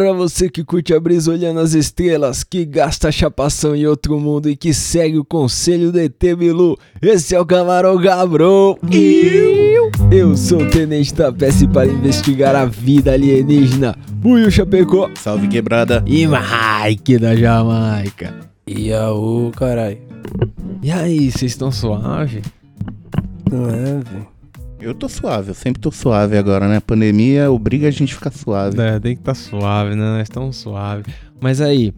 Pra você que curte a brisa olhando as estrelas, que gasta chapação em outro mundo e que segue o conselho do ET Bilu, esse é o Camarão Gabrão. Eu, eu sou o Tenente da PS para investigar a vida alienígena. Buiu Chapecó Salve quebrada. e Mike da Jamaica. Iaú, caralho. E aí, vocês estão suave? Não é, velho. Eu tô suave, eu sempre tô suave agora, né? A pandemia obriga a gente a ficar suave. É, tem que estar suave, né? Nós estamos suave. Mas aí,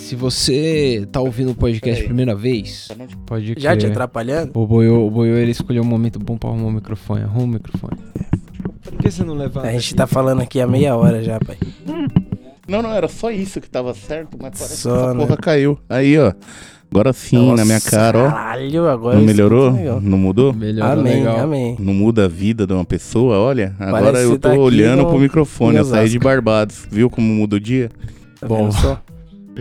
se você tá ouvindo o podcast primeira vez, pode Já te atrapalhando? O Boiô, o Boiô, ele escolheu um momento bom pra arrumar o microfone. Arruma o microfone. Por que você não levanta? A gente aqui? tá falando aqui há meia hora já, pai. Não, não, era só isso que tava certo, mas parece Só, que essa né? porra caiu. Aí, ó. Agora sim, na minha cara, ó. Caralho, agora Não isso melhorou? tá legal. Não mudou? Melhor Amém, legal. amém. Não muda a vida de uma pessoa, olha. Agora Parece eu que tô tá aqui olhando no- pro microfone, em eu saí de Osasco. Barbados. Viu como muda o dia? Tá Bom. vendo só?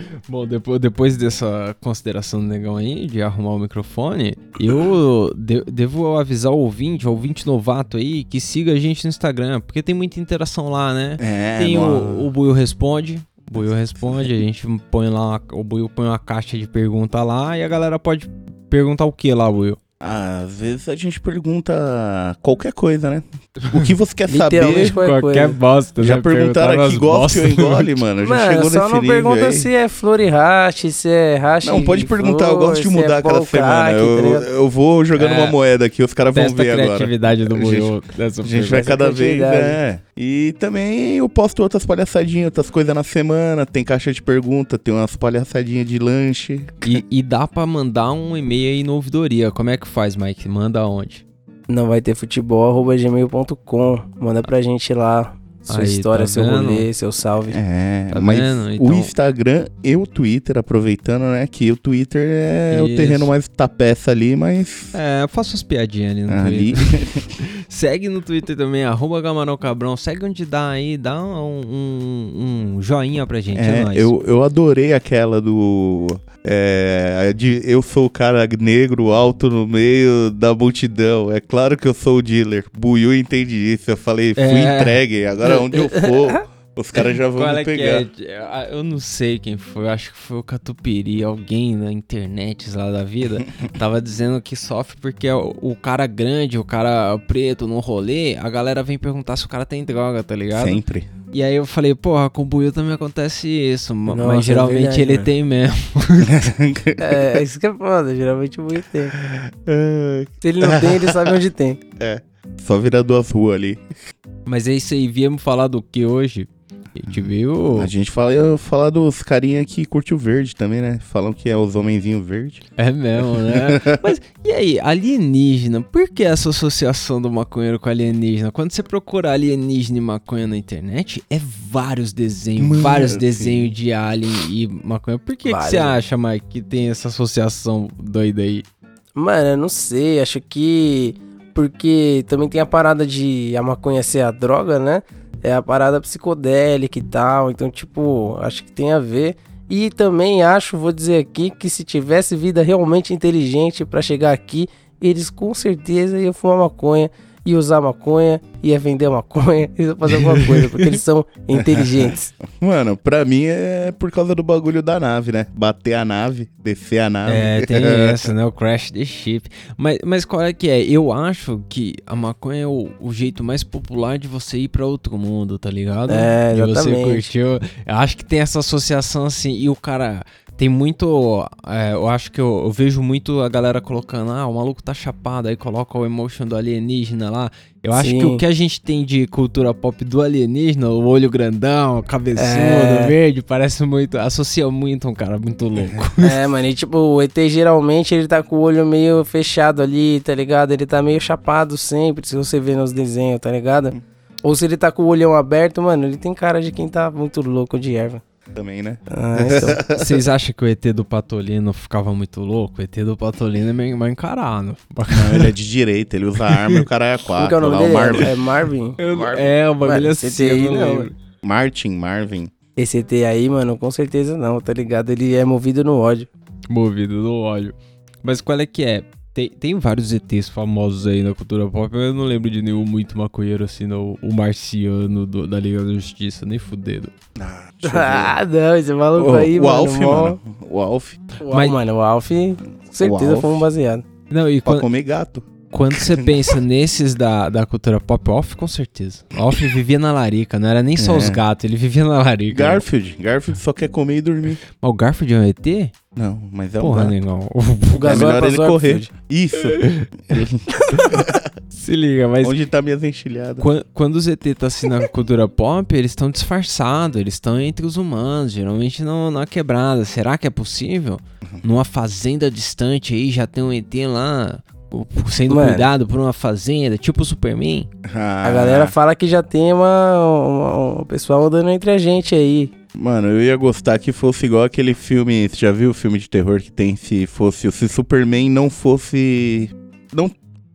Bom, depois, depois dessa consideração do negão aí, de arrumar o microfone, eu de- devo avisar o ouvinte, o ouvinte novato aí, que siga a gente no Instagram, porque tem muita interação lá, né? É, tem mano. o, o Buiu Responde. O Buiu Responde, a gente põe lá, o Buiu põe uma caixa de pergunta lá e a galera pode perguntar o que lá, Buiu? Ah, Às vezes a gente pergunta qualquer coisa, né? O que você quer saber? qualquer coisa. bosta, Já né? perguntaram aqui, gosta ou engole, mano? Já Mano, chegou só nesse não nível pergunta aí. se é flor e rache, se é rache Não, pode perguntar, eu flor, gosto de mudar é cada semana. Eu, eu vou jogando É. uma moeda aqui, os caras vão Testa a ver agora. criatividade do A Buiu. dessa A gente vai cada vez, criatividade. é. E também eu posto outras palhaçadinhas, outras coisas na semana. Tem caixa de pergunta, tem umas palhaçadinhas de lanche. E, e dá pra mandar um e-mail aí no ouvidoria. Como é que faz, Mike? Manda onde? Não vai ter futebol, arroba gmail.com. Manda pra gente lá. Sua Aí, história, tá seu vendo? rolê, seu salve. É, Tá mas vendo? o Então- Instagram e o Twitter, aproveitando, né? Que o Twitter é o Isso. terreno mais tapeça ali, mas. É, eu faço umas piadinhas ali no Ali. Twitter. Segue no Twitter também, arroba Gamarão Cabrão. Segue onde dá aí, dá um, um, um joinha pra gente, é, É, eu, eu adorei aquela do. É, de eu sou o cara negro alto no meio da multidão. É claro que eu sou o dealer. Buiu entende isso. Eu falei, fui É. entregue. Agora onde eu for, os caras já vão me é que pegar. é? Eu não sei quem foi, eu acho que foi o Catupiri, alguém na internet lá da vida, tava dizendo que sofre porque o, o cara grande, o cara preto no rolê, a galera vem perguntar se o cara tem droga, tá ligado? Sempre. E aí eu falei, porra, com o Buiu também acontece isso, Nossa, mas é geralmente verdade, ele mano. tem mesmo. É, isso que é foda, geralmente o Buiu tem. É, Se ele não tem, ele sabe onde tem. só virar duas ruas ali. Mas é isso aí, viemos falar do que hoje? A gente viu. A gente fala, eu falar dos carinha que curte o verde também, né? Falam que é os homenzinhos verde. É mesmo, né? Mas e aí, alienígena? Por que essa associação do maconheiro com alienígena? Quando você procura alienígena e maconha na internet, é vários desenhos, Mano, vários sim. desenhos de alien e maconha. Por que, que você acha, Mike, que tem essa associação doida aí? Mano, eu não sei, acho que. Porque também tem a parada de a maconha ser a droga, né? É a parada psicodélica e tal. Então, tipo, acho que tem a ver. E também acho, vou dizer aqui, que se tivesse vida realmente inteligente pra chegar aqui, eles com certeza iam fumar maconha, ia usar maconha, ia vender maconha, ia fazer alguma coisa, porque eles são inteligentes. Mano, pra mim é por causa do bagulho da nave, né? Bater a nave, descer a nave. É, tem essa, né? O crash the ship. Mas, mas qual é que é? Eu acho que a maconha é o, o jeito mais popular de você ir pra outro mundo, tá ligado? É, E você exatamente. curtiu. Eu acho que tem essa associação assim. E o cara. Tem muito. é, eu acho que eu, eu vejo muito a galera colocando. Ah, o maluco tá chapado. Aí coloca o emotion do alienígena lá. Eu acho que Sim. o que a gente tem de cultura pop do alienígena, o olho grandão, cabeçudo, É. verde, parece muito. Associa muito um cara muito louco. É, mano, e tipo, o ET geralmente ele tá com o olho meio fechado ali, tá ligado? Ele tá meio chapado sempre, se você vê nos desenhos, tá ligado? Ou se ele tá com o olhão aberto, mano, ele tem cara de quem tá muito louco de erva. Também, né? Ah, então. Vocês acham que o ET do Patolino ficava muito louco? O ET do Patolino é meio mal encarado. Não, ele é de direita, ele usa arma e o cara é Como quatro. é o nome lá, dele? o Marvin. É Marvin? É, o bagulho Mano, assim, eu não não. Martin, Marvin. esse ET aí, mano, com certeza não, tá ligado? Ele é movido no ódio. Movido no ódio. Mas qual é que é? Tem, tem vários ETs famosos aí na cultura pop, mas eu não lembro de nenhum muito maconheiro assim, no, o marciano do- da Liga da Justiça, nem fudendo. Ah. Ah, não, esse maluco o, aí, o mano. Alf, mó- mano. O Alf O Al- Mas- Mano, o Alf, com certeza Alf. foi um baseado. Não, e pra quan- comer gato. Quando você pensa nesses da, da cultura pop, Off com certeza. Off vivia na larica, não era nem só É. os gatos, ele vivia na larica. Garfield. Garfield só quer comer e dormir. Mas o Garfield é um ET? Não, mas é um Porra, gato. negão. O É melhor pra ele correr. Isso. Se liga, mas Onde tá minhas enchilhadas? Quan- Quando os ET tá assim na cultura pop, eles estão disfarçados, eles estão entre os humanos, geralmente não na quebrada. Será que é possível? Numa fazenda distante aí já tem um ET lá o- sendo Mano. cuidado por uma fazenda, tipo o Superman? Ah, A galera fala que já tem uma, uma- um pessoal andando entre a gente aí. Mano, eu ia gostar que fosse igual aquele filme. Você já viu o filme de terror que tem se fosse. Se Superman não fosse. Não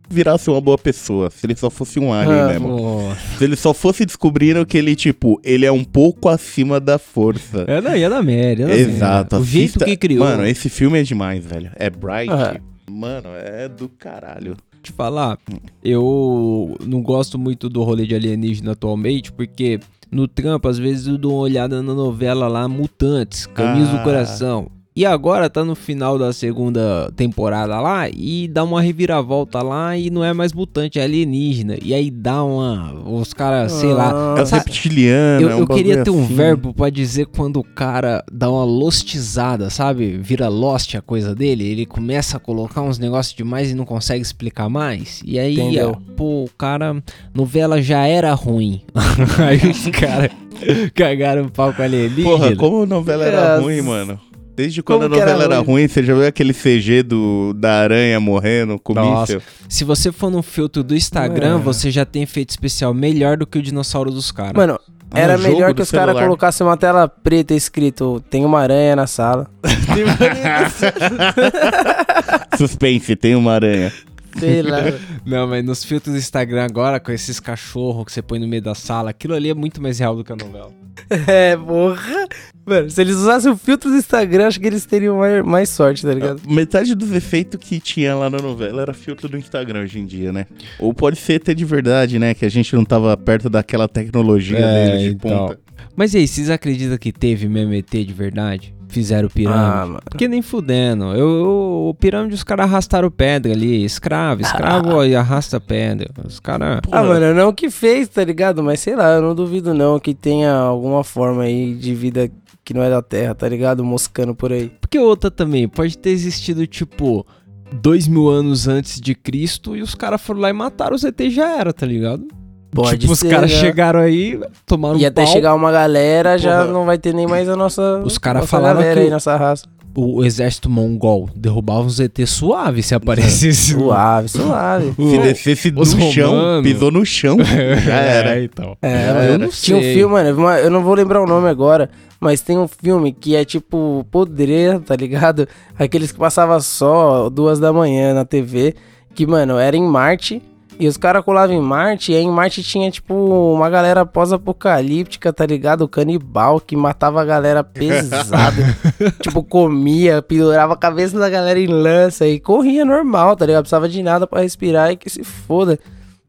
virasse uma boa pessoa. Se ele só fosse um alien Ah, mesmo. Nossa. Se ele só fosse descobrindo que ele, tipo, ele é um pouco acima da força. É da, é da merda. é da Exato. merda. O jeito assista- que criou. Mano, esse filme é demais, velho. É Bright. Ah. Mano, é do caralho. te falar, eu não gosto muito do rolê de alienígena atualmente, porque no trampo, às vezes, eu dou uma olhada na novela lá, Mutantes, Caminhos Ah. do Coração. E agora tá no final da segunda temporada lá e dá uma reviravolta lá e não é mais mutante, é alienígena. E aí dá uma. Os caras, sei lá. É Ah, Sabe- reptiliano. Eu, é um eu queria ter um assim. verbo pra dizer quando o cara dá uma lostizada, sabe? Vira lost a coisa dele. Ele começa a colocar uns negócios demais e não consegue explicar mais. E aí, Entendeu. ó, pô, o cara. Novela já era ruim. aí os caras cagaram o pau com alienígena. Porra, como a novela era Nossa. ruim, mano. Desde quando Como a que era novela era ruim? você já viu aquele CG do, da aranha morrendo com Nossa. míssil? Se você for no filtro do Instagram, É. você já tem efeito especial melhor do que o dinossauro dos caras. Mano, Ah, era melhor que os caras colocassem uma tela preta escrito tem uma aranha na sala. Suspense, tem uma aranha. Sei lá. Não, mas nos filtros do Instagram agora, com esses cachorros que você põe no meio da sala, aquilo ali é muito mais real do que a novela. é, porra. Mano, se eles usassem o filtro do Instagram, acho que eles teriam mais, mais sorte, tá ligado? Metade dos efeitos que tinha lá na novela era filtro do Instagram hoje em dia, né? Ou pode ser até de verdade, né? Que a gente não tava perto daquela tecnologia É, deles de então. ponta. Mas e aí, vocês acreditam que teve ET de verdade? Fizeram pirâmide? Ah, mano. Porque nem fudendo. Eu, eu- o pirâmide os caras arrastaram pedra ali. Escravo, escravo ó, e arrasta pedra. Os caras. Ah, mano, não que fez, tá ligado? Mas sei lá, eu não duvido não que tenha alguma forma aí de vida que não é da Terra, tá ligado? Moscando por aí. Porque outra também, pode ter existido tipo. Dois mil anos antes de Cristo e os caras foram lá e mataram os ET e já era, tá ligado? Pode tipo, os ser, caras né? chegaram aí, tomaram E um até pau. chegar uma galera, já Porra. não vai ter nem mais a nossa. Os cara nossa falaram galera que aí, nossa raça. O, exército mongol derrubava uns ET suave se aparecesse. Suave, suave. Se descesse no os chão, pisou no chão, já era. É, então. É, Já era. não tinha um sei. filme, mano, uma- eu não vou lembrar o nome agora, mas tem um filme que é tipo podreira, tá ligado? Aqueles que passava só duas da manhã na TV, que, mano, era em Marte. E os caras colavam em Marte, e aí em Marte tinha, tipo, uma galera pós-apocalíptica, tá ligado? Canibal, que matava a galera pesado. tipo, comia, pendurava a cabeça da galera em lança e corria normal, tá ligado? Precisava de nada pra respirar e que se foda.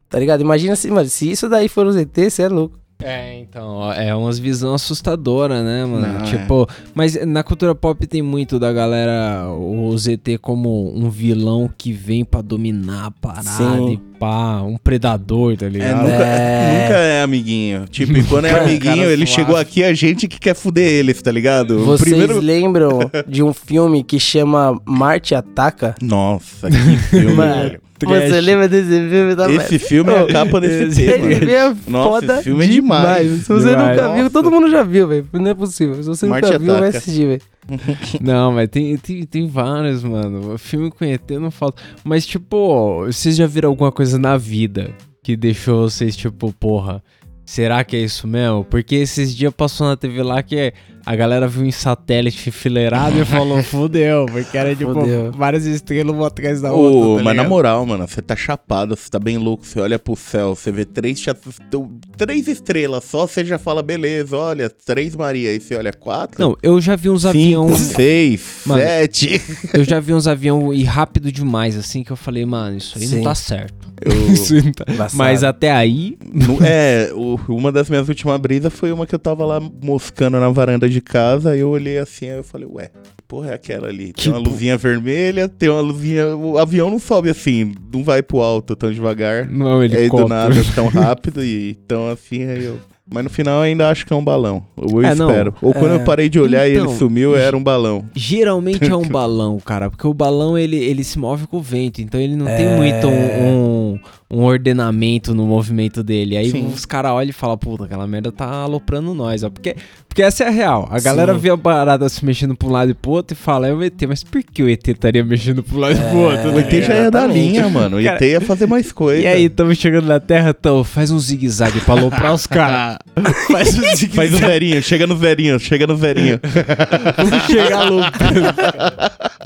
Tá ligado? Imagina se, mano, se isso daí for os ET, você é louco. É, então, é umas visão assustadora, né, mano? Não, tipo, mas na cultura pop tem muito da galera, o ZT como um vilão que vem pra dominar a parada Sim. e pá, um predador, tá É, ligado? nunca, É. nunca é amiguinho. Tipo, e quando é amiguinho, ele suave. chegou aqui a gente que quer fuder eles, tá ligado? O Vocês primeiro. lembram de um filme que chama Marte Ataca? Nossa, que filme, Mano, velho. Trash. Você lembra desse filme da Esse filme é a capa desse esse filme. Esse filme é Nossa, foda esse filme é demais. Se você Demais. nunca viu, Nossa. todo mundo já viu, velho. Não é possível. Se você Marte nunca viu, vai Ataca. assistir, velho. Não, mas tem, tem, tem vários, mano. O filme com ET não falta. Mas, tipo, vocês já viram alguma coisa na vida que deixou vocês, tipo, porra, Será que é isso mesmo? Porque esses dias passou na TV lá que a galera viu em satélite enfileirado e falou, fudeu, porque era tipo Fudeu. várias estrelas uma atrás da Ô, outra. tá mas na moral, mano, você tá chapado, você tá bem louco, você olha pro céu, você vê três, cha- tão- três estrelas só, você já fala, beleza, olha, três Maria, aí você olha quatro, Não, eu já vi uns aviões. seis, Mano. sete. Eu já vi uns aviões ir rápido demais, assim, que eu falei, mano, isso aí Sim. não tá certo. Eu- Isso aí não tá-. Mas até aí. É, uma das minhas últimas brisas foi uma que eu tava lá moscando na varanda de casa, aí eu olhei assim, aí eu falei, ué, que porra é aquela ali? Tem uma Tipo- luzinha vermelha, tem uma luzinha. O avião não sobe assim, não vai pro alto tão devagar. Não é um Aí do nada tão rápido e tão assim, aí eu. Mas no final eu ainda acho que é um balão. Eu É, não. espero. Ou quando É. eu parei de olhar e Então, ele sumiu, era um balão. Geralmente é um balão, cara, porque o balão ele, ele se move com o vento, então ele não tem É. muito um, um, um ordenamento no movimento dele. Aí Sim. os caras olham e falam, puta, aquela merda tá aloprando nós, ó. Porque, porque essa é a real. A galera Sim. vê a parada se mexendo pra um lado e pro outro e fala, é o ET, mas por que o ET estaria mexendo pro lado e pro outro? O? ET já ia dar exatamente. linha, mano. O Cara, ET ia fazer mais coisa. E aí, estamos chegando na Terra, então faz um zigue-zague pra aloprar os caras. faz um zigue-zague. Faz o verinho, chega no verinho, chega no verinho. Vamos chegar aloprando.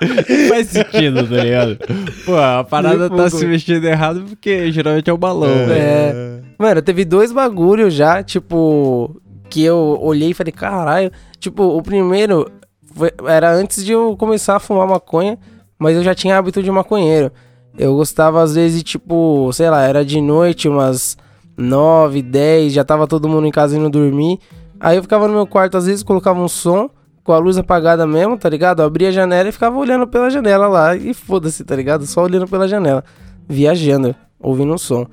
Faz sentido, tá ligado? Pô, a parada tá se mexendo errado porque geralmente é o balão, velho. É. Mano, teve dois bagulhos já, tipo, que eu olhei e falei, caralho. Tipo, o primeiro foi- era antes de eu começar a fumar maconha, mas eu já tinha hábito de maconheiro. Eu gostava, às vezes, tipo, sei lá, era de noite, umas 9, 10, já tava todo mundo em casa indo dormir. Aí eu ficava no meu quarto, às vezes colocava um som com a luz apagada mesmo, tá ligado? Eu abria a janela e ficava olhando pela janela lá. E foda-se, tá ligado? Só olhando pela janela. Viajando, ouvindo um som.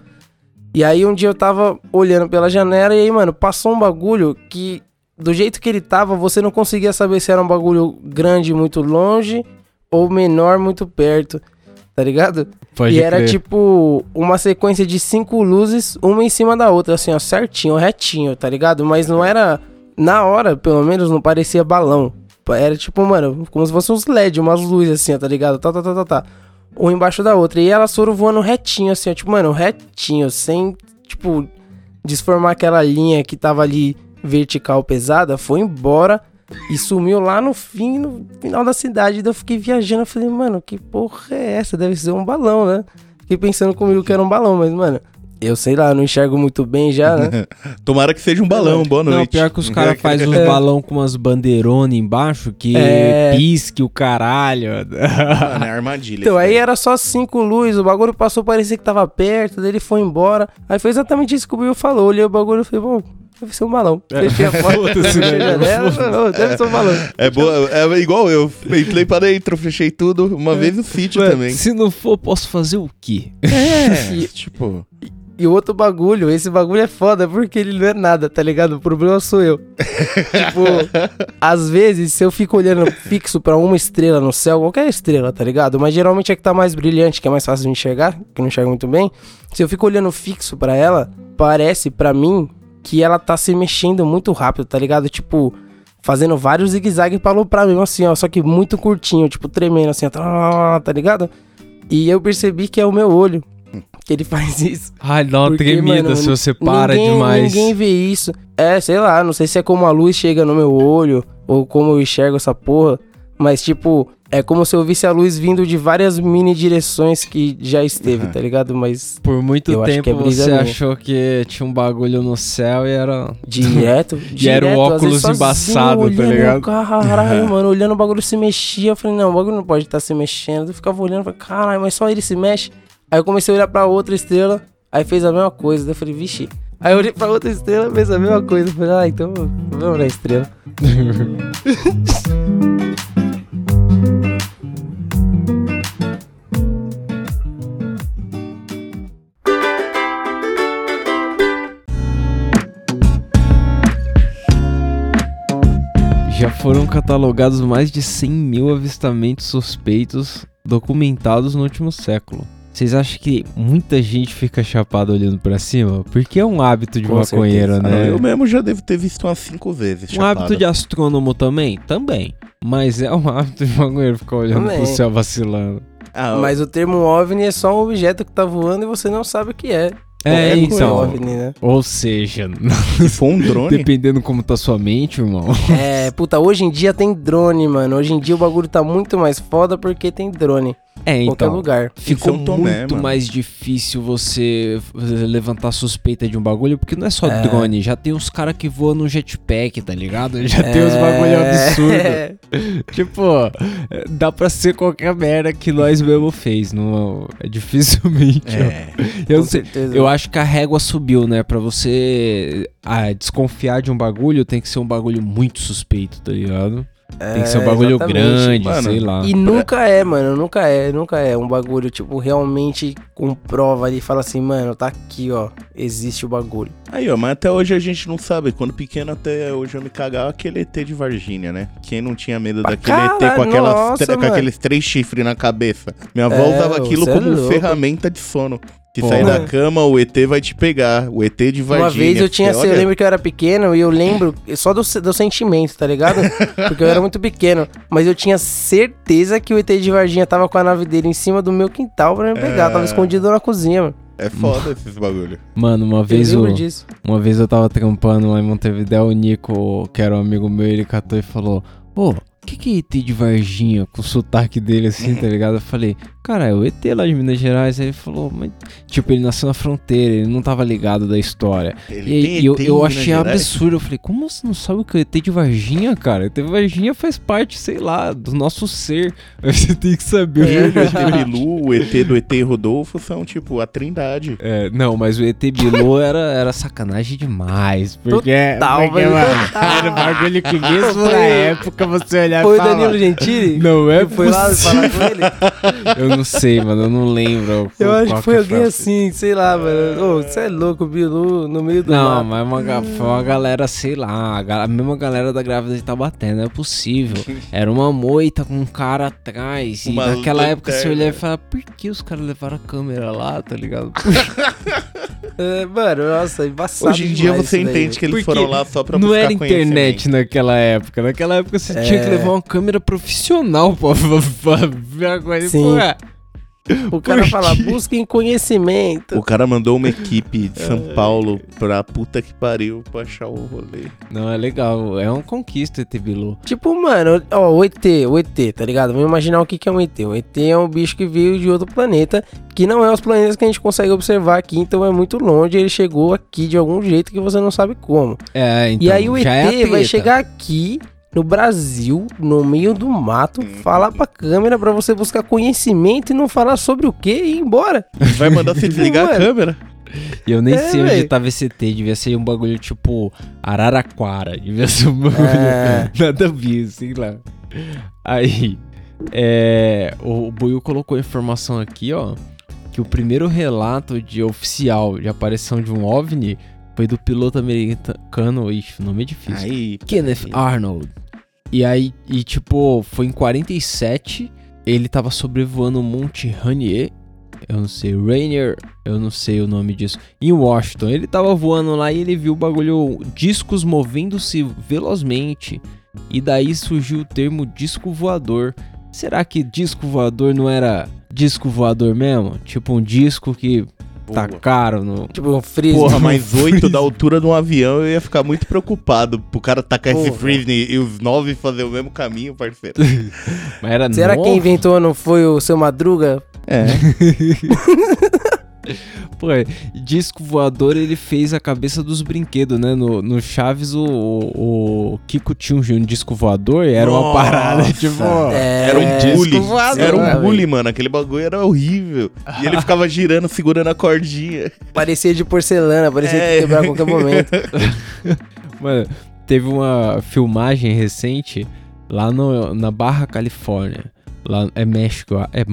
E aí um dia eu tava olhando pela janela e aí, mano, passou um bagulho que do jeito que ele tava, você não conseguia saber se era um bagulho grande muito longe ou menor muito perto, tá ligado? Pode e era crer. tipo uma sequência de cinco luzes, uma em cima da outra, assim, ó, certinho, retinho, tá ligado? Mas não era na hora, pelo menos não parecia balão. Era tipo, mano, como se fosse uns LED, umas luzes assim, tá ligado? Tá, tá, tá, tá, tá. Um embaixo da outra. E elas foram voando retinho, assim, ó, tipo, mano, retinho, sem, tipo, desformar aquela linha que tava ali vertical pesada, foi embora e sumiu lá no fim, no final da cidade. Daí eu fiquei viajando, eu falei, mano, que porra é essa? Deve ser um balão, né? Fiquei pensando comigo que era um balão, mas, mano, eu sei lá, não enxergo muito bem já, né? Tomara que seja um balão, boa noite. Não, pior que os caras fazem uns É. balão com umas bandeironas embaixo que É. pisque o caralho. Mano, é armadilha. Então, aí era só cinco luzes, o bagulho passou, parecia que tava perto, daí ele foi embora. Aí foi exatamente isso que o Bill falou. Olhei o bagulho e falei, bom, deve ser um balão. Fechei a porta, fechei a janela, falei, "Ô, deve ser um balão. É, boa, é igual eu. Entrei pra dentro, fechei tudo. Uma vez no sítio também. Se não for, posso fazer o quê? É, tipo. E o outro bagulho, esse bagulho é foda porque ele não é nada, tá ligado? O problema sou eu. tipo, às vezes, se eu fico olhando fixo pra uma estrela no céu, qualquer estrela, tá ligado? Mas geralmente é que tá mais brilhante, que é mais fácil de enxergar, que não enxergo muito bem. Se eu fico olhando fixo pra ela, parece pra mim que ela tá se mexendo muito rápido, tá ligado? Tipo, fazendo vários zigue-zague pra aloprar mesmo assim, ó. Só que muito curtinho, tipo, tremendo assim, ó, tá tá ligado? E eu percebi que é o meu olho que ele faz isso. Ai, dá uma Porque, tremida mano, se você para ninguém, demais. Ninguém vê isso. É, sei lá, não sei se é como a luz chega no meu olho ou como eu enxergo essa porra. Mas, tipo, é como se eu visse a luz vindo de várias mini direções que já esteve, Uhum. tá ligado? Mas Por muito Eu acho tempo que é brisa você minha. achou que tinha um bagulho no céu e era. direto. E era o direto, óculos vezes sozinho, embaçado, tá ligado? Caralho, mano, olhando o bagulho se mexia. Eu falei, não, o bagulho não pode estar se mexendo. Eu ficava olhando, falei, caralho, mas só ele se mexe. Aí eu comecei a olhar pra outra estrela, aí fez a mesma coisa. Daí eu falei, vixe. Aí eu olhei pra outra estrela, fez a mesma coisa. Eu falei, ah, então vamos na estrela. catalogados mais de 100 mil avistamentos suspeitos documentados no último século. Vocês acham que muita gente fica chapada olhando pra cima? Porque é um hábito de Com maconheiro, certeza. né? Eu mesmo já devo ter visto umas cinco vezes. Um chapado. hábito de astrônomo também? Também. Mas é um hábito de maconheiro ficar olhando Também. pro céu vacilando. Ah, Mas o termo OVNI é só um objeto que tá voando e você não sabe o que é. É, Qualquer então. OVNI, né? Ou seja, Se for um drone, dependendo como tá sua mente, irmão. É, puta, hoje em dia tem drone, mano. Hoje em dia o bagulho tá muito mais foda porque tem drone. É, Em qualquer então. lugar. Ficou São Tomé, muito mano. mais difícil você levantar suspeita de um bagulho, porque não é só É. drone, já tem os caras que voam no jetpack, tá ligado? Já tem os bagulho absurdo. É. tipo, é, dá pra ser qualquer merda que nós mesmo fez, não é dificilmente. É. Eu, sei, eu acho que a régua subiu, né? Pra você ah, desconfiar de um bagulho, tem que ser um bagulho muito suspeito, tá ligado? Tem que ser um É, bagulho exatamente. grande, mano. sei lá. E nunca é, mano, nunca é, nunca é um bagulho, tipo, realmente com prova ali, fala assim, mano, tá aqui, ó, existe o bagulho. Aí, ó, mas até hoje a gente não sabe. Quando pequeno, até hoje eu me cagava aquele ET de Varginha, né? Quem não tinha medo Pra daquele ET com, aquelas, nossa, tre- com mano. aqueles três chifres na cabeça? Minha avó É, usava aquilo é como louco. ferramenta de sono. Que Pô. sair da cama, o ET vai te pegar. O ET de Varginha. Uma vez eu tinha, Você eu olha- lembro que eu era pequeno e eu lembro só do, do sentimento, tá ligado? Porque eu era muito pequeno. Mas eu tinha certeza que o ET de Varginha tava com a nave dele em cima do meu quintal pra me pegar. É. Tava escondido na cozinha, mano. É foda esses bagulho. Mano, uma Eu vez disso. Uma vez eu tava trampando lá em Montevidéu, o Nico, que era um amigo meu, ele catou e falou: Pô, o que que é ET de Varginha? Com o sotaque dele assim, tá ligado? Eu falei: Cara, é o ET lá de Minas Gerais. Aí ele falou: Mas, tipo, ele nasceu na fronteira, ele não tava ligado da história. Ele E tem eu, eu Minas achei Gerais? absurdo. Eu falei: Como você não sabe o que é o ET de Varginha, cara? ET de Varginha faz parte, sei lá, do nosso ser. Você tem que saber. O ET Bilu, o ET do ET Rodolfo são tipo a trindade. É, não, mas o ET Bilu era, era sacanagem demais. Porque, Total, porque mano, total. era um bagulho que mesmo na época você olhar Foi e o Danilo Gentili? Não é que foi lá falar com ele? Eu não sei, mano, eu não lembro. Eu acho que foi alguém frase. assim, sei lá, mano. Ô, você é louco, o Bilu, no meio do Não, mato. mas uma, foi uma galera, sei lá, a mesma galera da grávida de Taubaté, não é possível. Era uma moita com um cara atrás. E Uma naquela época você olhava e falava, por que os caras levaram a câmera lá, tá ligado? É, mano, nossa, embaçado Hoje em dia você isso daí. entende que eles Porque foram lá só pra não buscar era internet naquela época. Naquela época você tinha que É. levar uma câmera profissional pra, ver a coisa. Sim. Pô, é. O cara Por fala, busquem conhecimento. O cara mandou uma equipe de São Paulo pra puta que pariu pra achar o rolê. Não, é legal. É uma conquista ET Bilu. Tipo, mano, ó, o ET, o ET, tá ligado? Vamos imaginar o que que é um ET. O ET é um bicho que veio de outro planeta, que não é os planetas que a gente consegue observar aqui, então é muito longe. Ele chegou aqui de algum jeito que você não sabe como. É, então. e aí o já é ET vai chegar aqui no Brasil, no meio do mato, falar pra câmera pra você buscar conhecimento e não falar sobre o que e ir embora. Vai mandar você desligar a câmera. E eu nem É, sei onde véi. tava esse ET. Devia ser um bagulho tipo Araraquara. Devia ser um bagulho. É. Nada a ver, sei lá. Aí. É. O Buiu colocou a informação aqui, ó. Que o primeiro relato de oficial de aparição de um OVNI foi do piloto americano. Ixi, o nome é difícil. Aí, Kenneth Arnold. E aí, e tipo, foi em 47, ele tava sobrevoando o Monte Rainier, eu não sei, Rainier, eu não sei o nome disso, em Washington. Ele tava voando lá e ele viu o bagulho, discos movendo-se velozmente. E daí surgiu o termo disco voador. Será que disco voador não era disco voador mesmo? Tipo um disco que tá caro no... Tipo, um frisbee. Porra, mais oito da altura de um avião, eu ia ficar muito preocupado pro cara tacar esse Porra. frisbee e os nove fazer o mesmo caminho, parceiro. Mas era Será que novo? quem inventou não foi o seu Madruga? É. Pô, disco voador ele fez a cabeça dos brinquedos, né? No, no Chaves o, o, o Kiko tinha um disco voador e era uma Nossa. parada, tipo. É, Era um bully. disco voador, Era um velho. bully, mano. Aquele bagulho era horrível. E ele ficava girando, segurando a cordinha. Parecia de porcelana, parecia que É. ia quebrar a qualquer momento. Mano, teve uma filmagem recente lá no, na Barra Califórnia. Lá é México, é,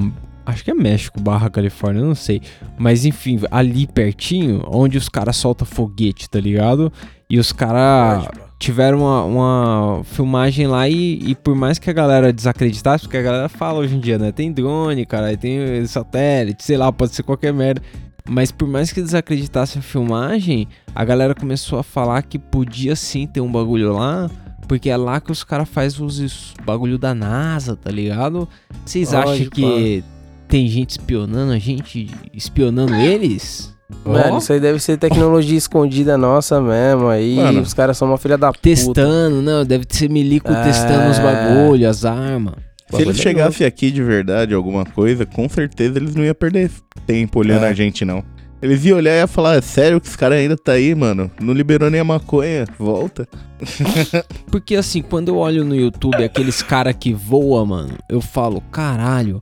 acho que é México, Barra Califórnia, não sei. Mas enfim, ali pertinho, onde os caras soltam foguete, tá ligado? E os caras tiveram uma, uma filmagem lá e, e por mais que a galera desacreditasse, porque a galera fala hoje em dia, né? Tem drone, cara, tem satélite, sei lá, pode ser qualquer merda. Mas por mais que desacreditasse a filmagem, a galera começou a falar que podia sim ter um bagulho lá, porque é lá que os caras fazem os bagulho da NASA, tá ligado? Vocês acham que tem gente espionando a gente, espionando eles? Mano, Ó. isso aí deve ser tecnologia escondida nossa mesmo. Aí Mano. os caras são uma filha da puta. Testando, não, deve ser milico É. testando os bagulho, as armas. Se eles chegassem aqui de verdade, alguma coisa, com certeza eles não iam perder tempo olhando É. a gente, não. Eles iam olhar e ia falar, é sério que esse cara ainda tá aí, mano? Não liberou nem a maconha, volta. Porque assim, quando eu olho no YouTube aqueles cara que voa, mano, eu falo, caralho,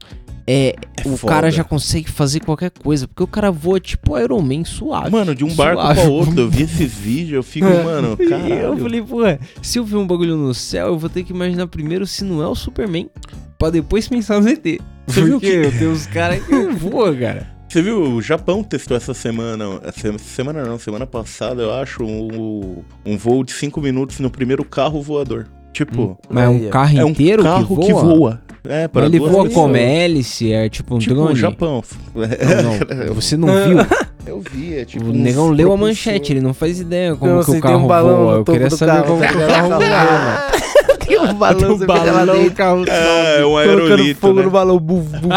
é, É o foda. cara já consegue fazer qualquer coisa, porque o cara voa tipo Iron Man suave. Mano, de um barco Suave. pra outro, eu vi esses vídeos, eu fico, mano, E eu falei, pô, se eu ver um bagulho no céu, eu vou ter que imaginar primeiro se não é o Superman, pra depois pensar no ET. Você viu Porque eu tenho uns caras que voam, cara. Você viu, o Japão testou essa semana, essa semana não, semana passada, eu acho, um, um voo de 5 minutos no primeiro carro voador. Tipo, Mas é um Aí, carro é um inteiro carro que voa? É, Mas para ele voa pessoas. como hélice, é tipo um Tipo, drone. Japão. Não, não, você não viu? Eu vi, é tipo O um negão leu a manchete, ele não faz ideia como Não, que o tem carro um balão voa. Eu queria saber carro, como que o carro voa. Tem um balão, fica lá balão, o carro É, é um Colocando aerolito, fogo né? no balão. Buf, buf.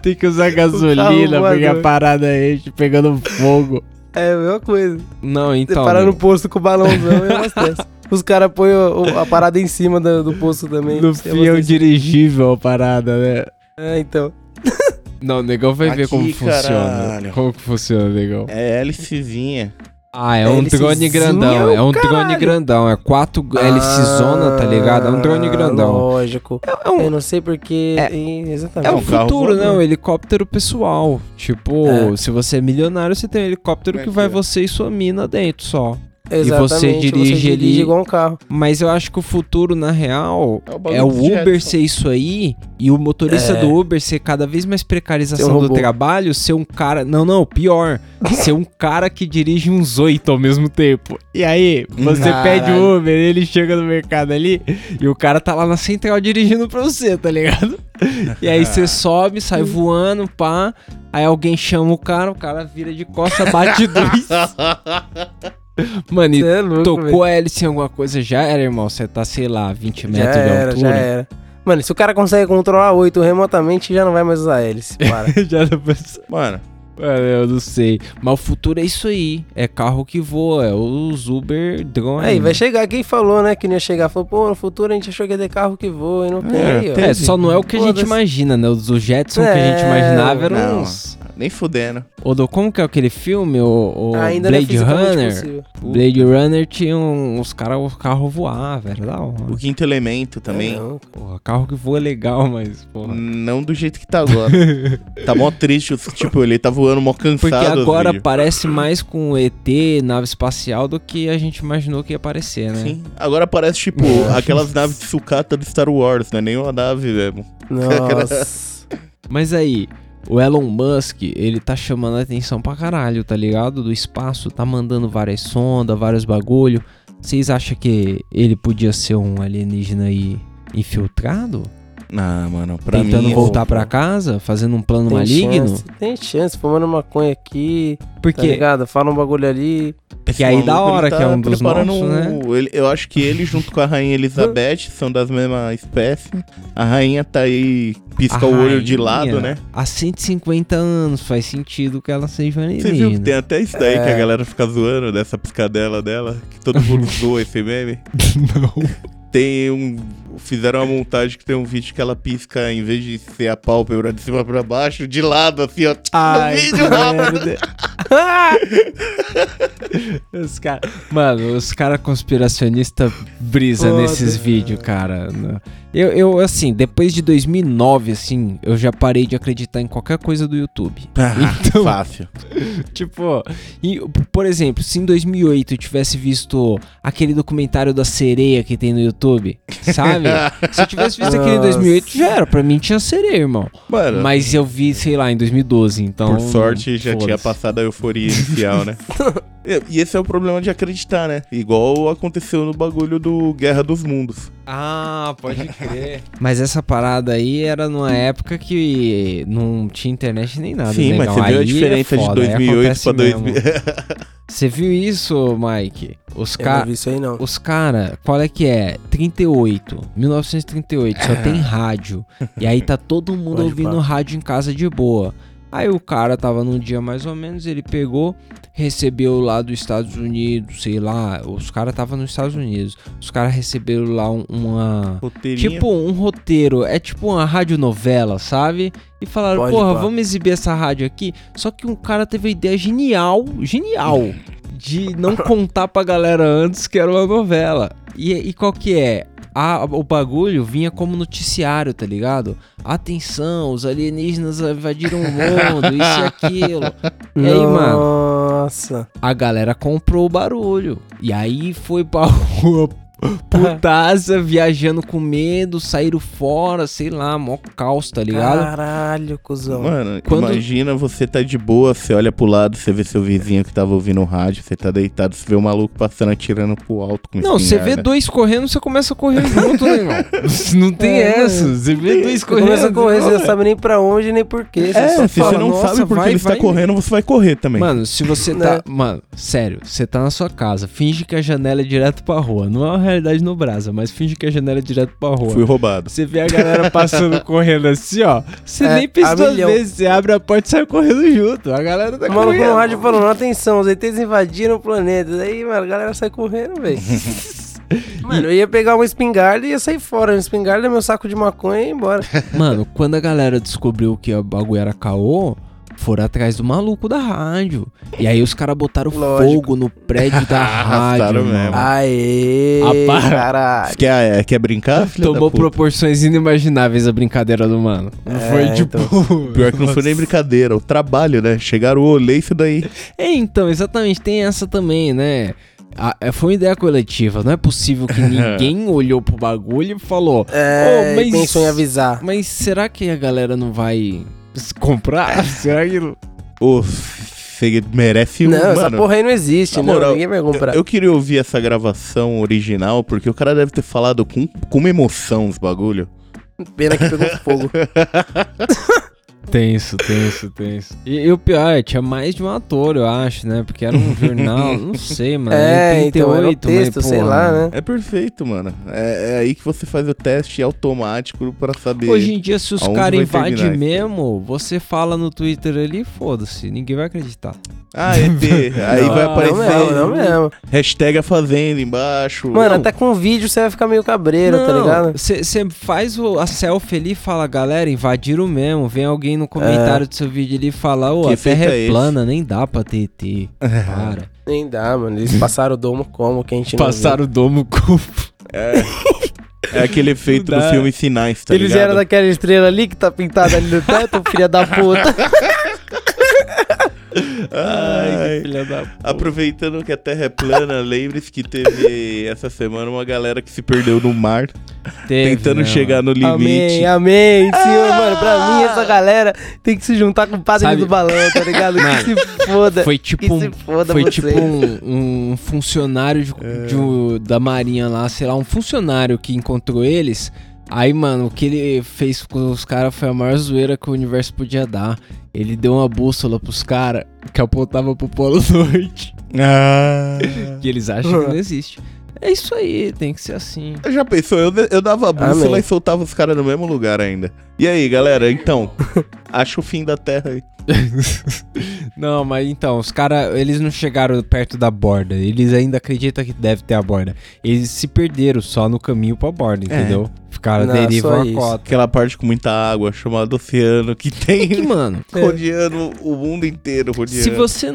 Tem que usar gasolina porque a voador. parada é enche pegando fogo. É a mesma coisa. Não, Você então. para meu, no posto com o balãozão e abastece. Os caras põem a parada em cima do, do posto também. no Você fim é um abastece. dirigível a parada, né? É, então. Não, o negão vai ver Aqui, como funciona. caralho. Como que funciona, negão? É hélicezinha. Ah, é um drone grandão. É um drone caralho. grandão. É quatro zona, tá ligado? É um drone Ah, grandão. Lógico. É um, Eu não sei porque. É- e- É Exatamente. o um futuro, né? Um helicóptero pessoal. Tipo, É. se você é milionário, você tem um helicóptero é que que vai é? você e sua mina dentro só. Exatamente. você dirige ele- igual um carro. Mas eu acho que o futuro, na real, É o é o Uber ser isso aí e o motorista É. do Uber ser cada vez mais precarização um do trabalho, ser um cara. Não, não, pior. ser um cara que dirige uns oito ao mesmo tempo. E aí, você Caralho. pede o Uber, ele chega no mercado ali e o cara tá lá na central dirigindo pra você, tá ligado? E aí você sobe, sai voando, pá. Aí alguém chama o cara, o cara vira de costa, bate dois. Mano, e é louco, Tocou velho. a hélice em alguma coisa, já era, irmão. Você tá, sei lá, 20 Já metros de era, altura. já era. Mano, se o cara consegue controlar 8 remotamente, já não vai mais usar hélice. Para. já não pensa- Mano, Mano, eu não sei. Mas o futuro é isso aí. É carro que voa, é os Uber drone. Aí, vai chegar quem falou, né? Que não ia chegar. Falou, pô, no futuro a gente achou que ia ter carro que voa e não tem. É, aí, ó. É, só não é o que a gente imagina, né? Os Jetson que a gente É, imaginava eram não. uns... nem fudendo. O do, como que é aquele filme? O, o Ainda não é Blade Runner? possível. Blade Runner tinha um- os caras, o carro voava, era da hora. O quinto elemento também. É. Porra, carro que voa é legal, mas, porra. Não do jeito que tá agora. tá mó triste, os- tipo, ele tá voando mó cansado. Porque os agora parece mais com ET, nave espacial, do que a gente imaginou que ia aparecer, né? Sim. Agora parece, tipo, aquelas naves de sucata do Star Wars, não é nem uma nave mesmo. Nossa. Mas aí, o Elon Musk, ele tá chamando a atenção pra caralho, tá ligado? Do espaço, tá mandando várias sondas, vários bagulho. Vocês acham que ele podia ser um alienígena aí infiltrado? Não, mano, pra Tentando mim... voltar eu- pra casa? Fazendo um plano Tem maligno? chance, tem chance, fumando maconha aqui, tá Porque ligado? Fala um bagulho ali. Que aí da hora ele que é um dos nossos, né? ele- eu acho que ele, junto com a rainha Elizabeth, são das mesmas espécies. A rainha tá aí, pisca a o olho de lado, né? Há 150 anos faz sentido que ela seja Você viu que alienígena. tem até isso daí que É. a galera fica zoando dessa piscadela dela, que todo mundo zoa esse meme. Não. Tem um. Fizeram uma montagem que tem um vídeo que ela pisca, em vez de ser a pálpebra de cima pra baixo, de lado, assim, ó. Ai, no vídeo, os cara... Mano, os caras conspiracionistas brisa Foda. nesses vídeos, cara. Eu, eu, assim, depois de 2009, assim, eu já parei de acreditar em qualquer coisa do YouTube. Então- Fácil. Tipo, e, por exemplo, se em 2008 eu tivesse visto aquele documentário da sereia que tem no YouTube, sabe? se eu tivesse visto aquele em Nossa. 2008, já era. Pra mim tinha sereia, irmão. Mano, Mas eu vi, sei lá, em 2012, então... por sorte já tinha passado a euforia inicial, né? E- E esse é o problema de acreditar, né? Igual aconteceu no bagulho do Guerra dos Mundos. Ah, pode crer. Mas essa parada aí era numa época que não tinha internet nem nada. Sim, mas negão. você viu a é diferença foda, de aí 2008 acontece pra 2000. mesmo. Você viu isso, Mike? Os Eu não caras. vi isso aí, não. Os cara, qual é que é? 38, 1938, só tem rádio. E aí tá todo mundo Pode ouvindo pá. rádio em casa de boa. Aí o cara tava num dia mais ou menos, ele pegou, recebeu lá dos Estados Unidos, sei lá, os caras tava nos Estados Unidos. Os caras receberam lá um- uma Roteirinho. Tipo um roteiro, é tipo uma radionovela, sabe? E falaram, Pode porra, pá. vamos exibir essa rádio aqui. Só que um cara teve a ideia genial, genial, de não contar pra galera antes que era uma novela. E, e qual que é? A- o bagulho vinha como noticiário, tá ligado? Atenção, os alienígenas invadiram o mundo, isso e aquilo. E aí, mano, Nossa. a galera comprou o barulho. E aí foi pra rua putaça, viajando com medo, saíram fora, sei lá, mó caos, tá ligado? Caralho, cuzão. Mano, Quando- imagina você tá de boa, você olha pro lado, você vê seu vizinho que tava ouvindo o rádio, você tá deitado, você vê o maluco passando atirando pro alto com Não, você vê dois correndo, você começa a correr junto, né, irmão? Não tem É, essa. Você vê dois Você correndo. começa a correr, você não sabe nem pra onde nem por quê. É, só se você fala, não "Nossa, sabe porque vai, ele está vai". correndo, você vai correr também. Mano, se você Né? tá. Mano, sério, você tá na sua casa, finge que a janela é direto pra rua. Não é realidade no Brasa, mas finge que a janela é direto pra rua. Fui roubado. Você vê a galera passando correndo assim, ó. Você É, nem pensa a duas milhão. vezes, você abre a porta e sai correndo junto. A galera tá O maluco correndo. no rádio falando, atenção, os ETs invadiram o planeta. Daí, mano, a galera sai correndo, velho. Mano, eu ia pegar uma espingarda e ia sair fora. Uma espingarda, meu saco de maconha e ir embora. Mano, quando a galera descobriu que o bagulho era caô, foram atrás do maluco da rádio. E aí os caras botaram Lógico. fogo no prédio da rádio. Mesmo. Aê, Ah, para. caralho. Quer, é, quer brincar, filho Tomou da puta? proporções inimagináveis a brincadeira do mano. Não É, foi tipo. Pior que não foi nem brincadeira, o trabalho, né? Chegaram, olhei isso daí. É, então, exatamente, tem essa também, né? A- é, foi uma ideia coletiva, não é possível que ninguém olhou pro bagulho e falou: É, "Oh, mas- pensou em avisar. Mas será que a galera não vai comprar? será que. Ô, você merece um, Não, essa mano. porra aí não existe, não. Ninguém vai comprar. Eu, eu queria ouvir essa gravação original, porque o cara deve ter falado com, com uma emoção os bagulho. Pena que pegou fogo. Tenso, tenso, tenso. E, e o pior, é, tinha mais de um ator, eu acho, né? Porque era um jornal, não sei, mano. é, em então, era o 38, mas, texto, sei porra, lá, né? É perfeito, mano. É, é aí que você faz o teste automático pra saber. Hoje em dia, se os caras invadem mesmo, você fala no Twitter ali, foda-se, ninguém vai acreditar. Ah, ET. aí Não, vai aparecer. Não mesmo, não mesmo. Hashtag a fazenda embaixo. Mano, Não. até com vídeo você vai ficar meio cabreiro, tá ligado? Você faz o- a selfie ali e fala, galera, invadiram mesmo. Vem alguém no comentário do seu vídeo ali e fala, ô, Que a terra é é plana, nem dá pra ter ET. Para. Nem dá, mano. Eles passaram o domo como que a gente não Passaram o domo com... É aquele efeito do filme Sinais, tá. Eles ligado? eram daquela estrela ali que tá pintada ali no teto, filha da puta. Ai, filha da puta. Aproveitando que a Terra é plana, lembre-se que teve essa semana uma galera que se perdeu no mar, Teve, tentando né, chegar no limite. Amém, amém, senhor, mano. Pra mim, essa galera tem que se juntar com o padre Sabe- do balão, tá ligado? Mano, que se foda. Foi tipo um, foi tipo um, um funcionário de- de um- da marinha lá, sei lá, um funcionário que encontrou eles. Aí, mano, o que ele fez com os caras foi a maior zoeira que o universo podia dar. Ele deu uma bússola pros caras que apontava pro Polo Norte. Ah. Que eles acham que não existe. É isso aí, tem que ser assim. Já pensou? Eu, eu dava a bússola Amém. e soltava os caras no mesmo lugar ainda. E aí, galera, então, acha o fim da Terra aí. não, mas então, os caras, eles não chegaram perto da borda. Eles ainda acreditam que deve ter a borda. Eles se perderam só no caminho pra borda, É. entendeu? Ficaram Não, deriva isso. cota. Aquela parte com muita água, chamada oceano, que tem É que, mano, rodeando o mundo inteiro, rodeando. se você,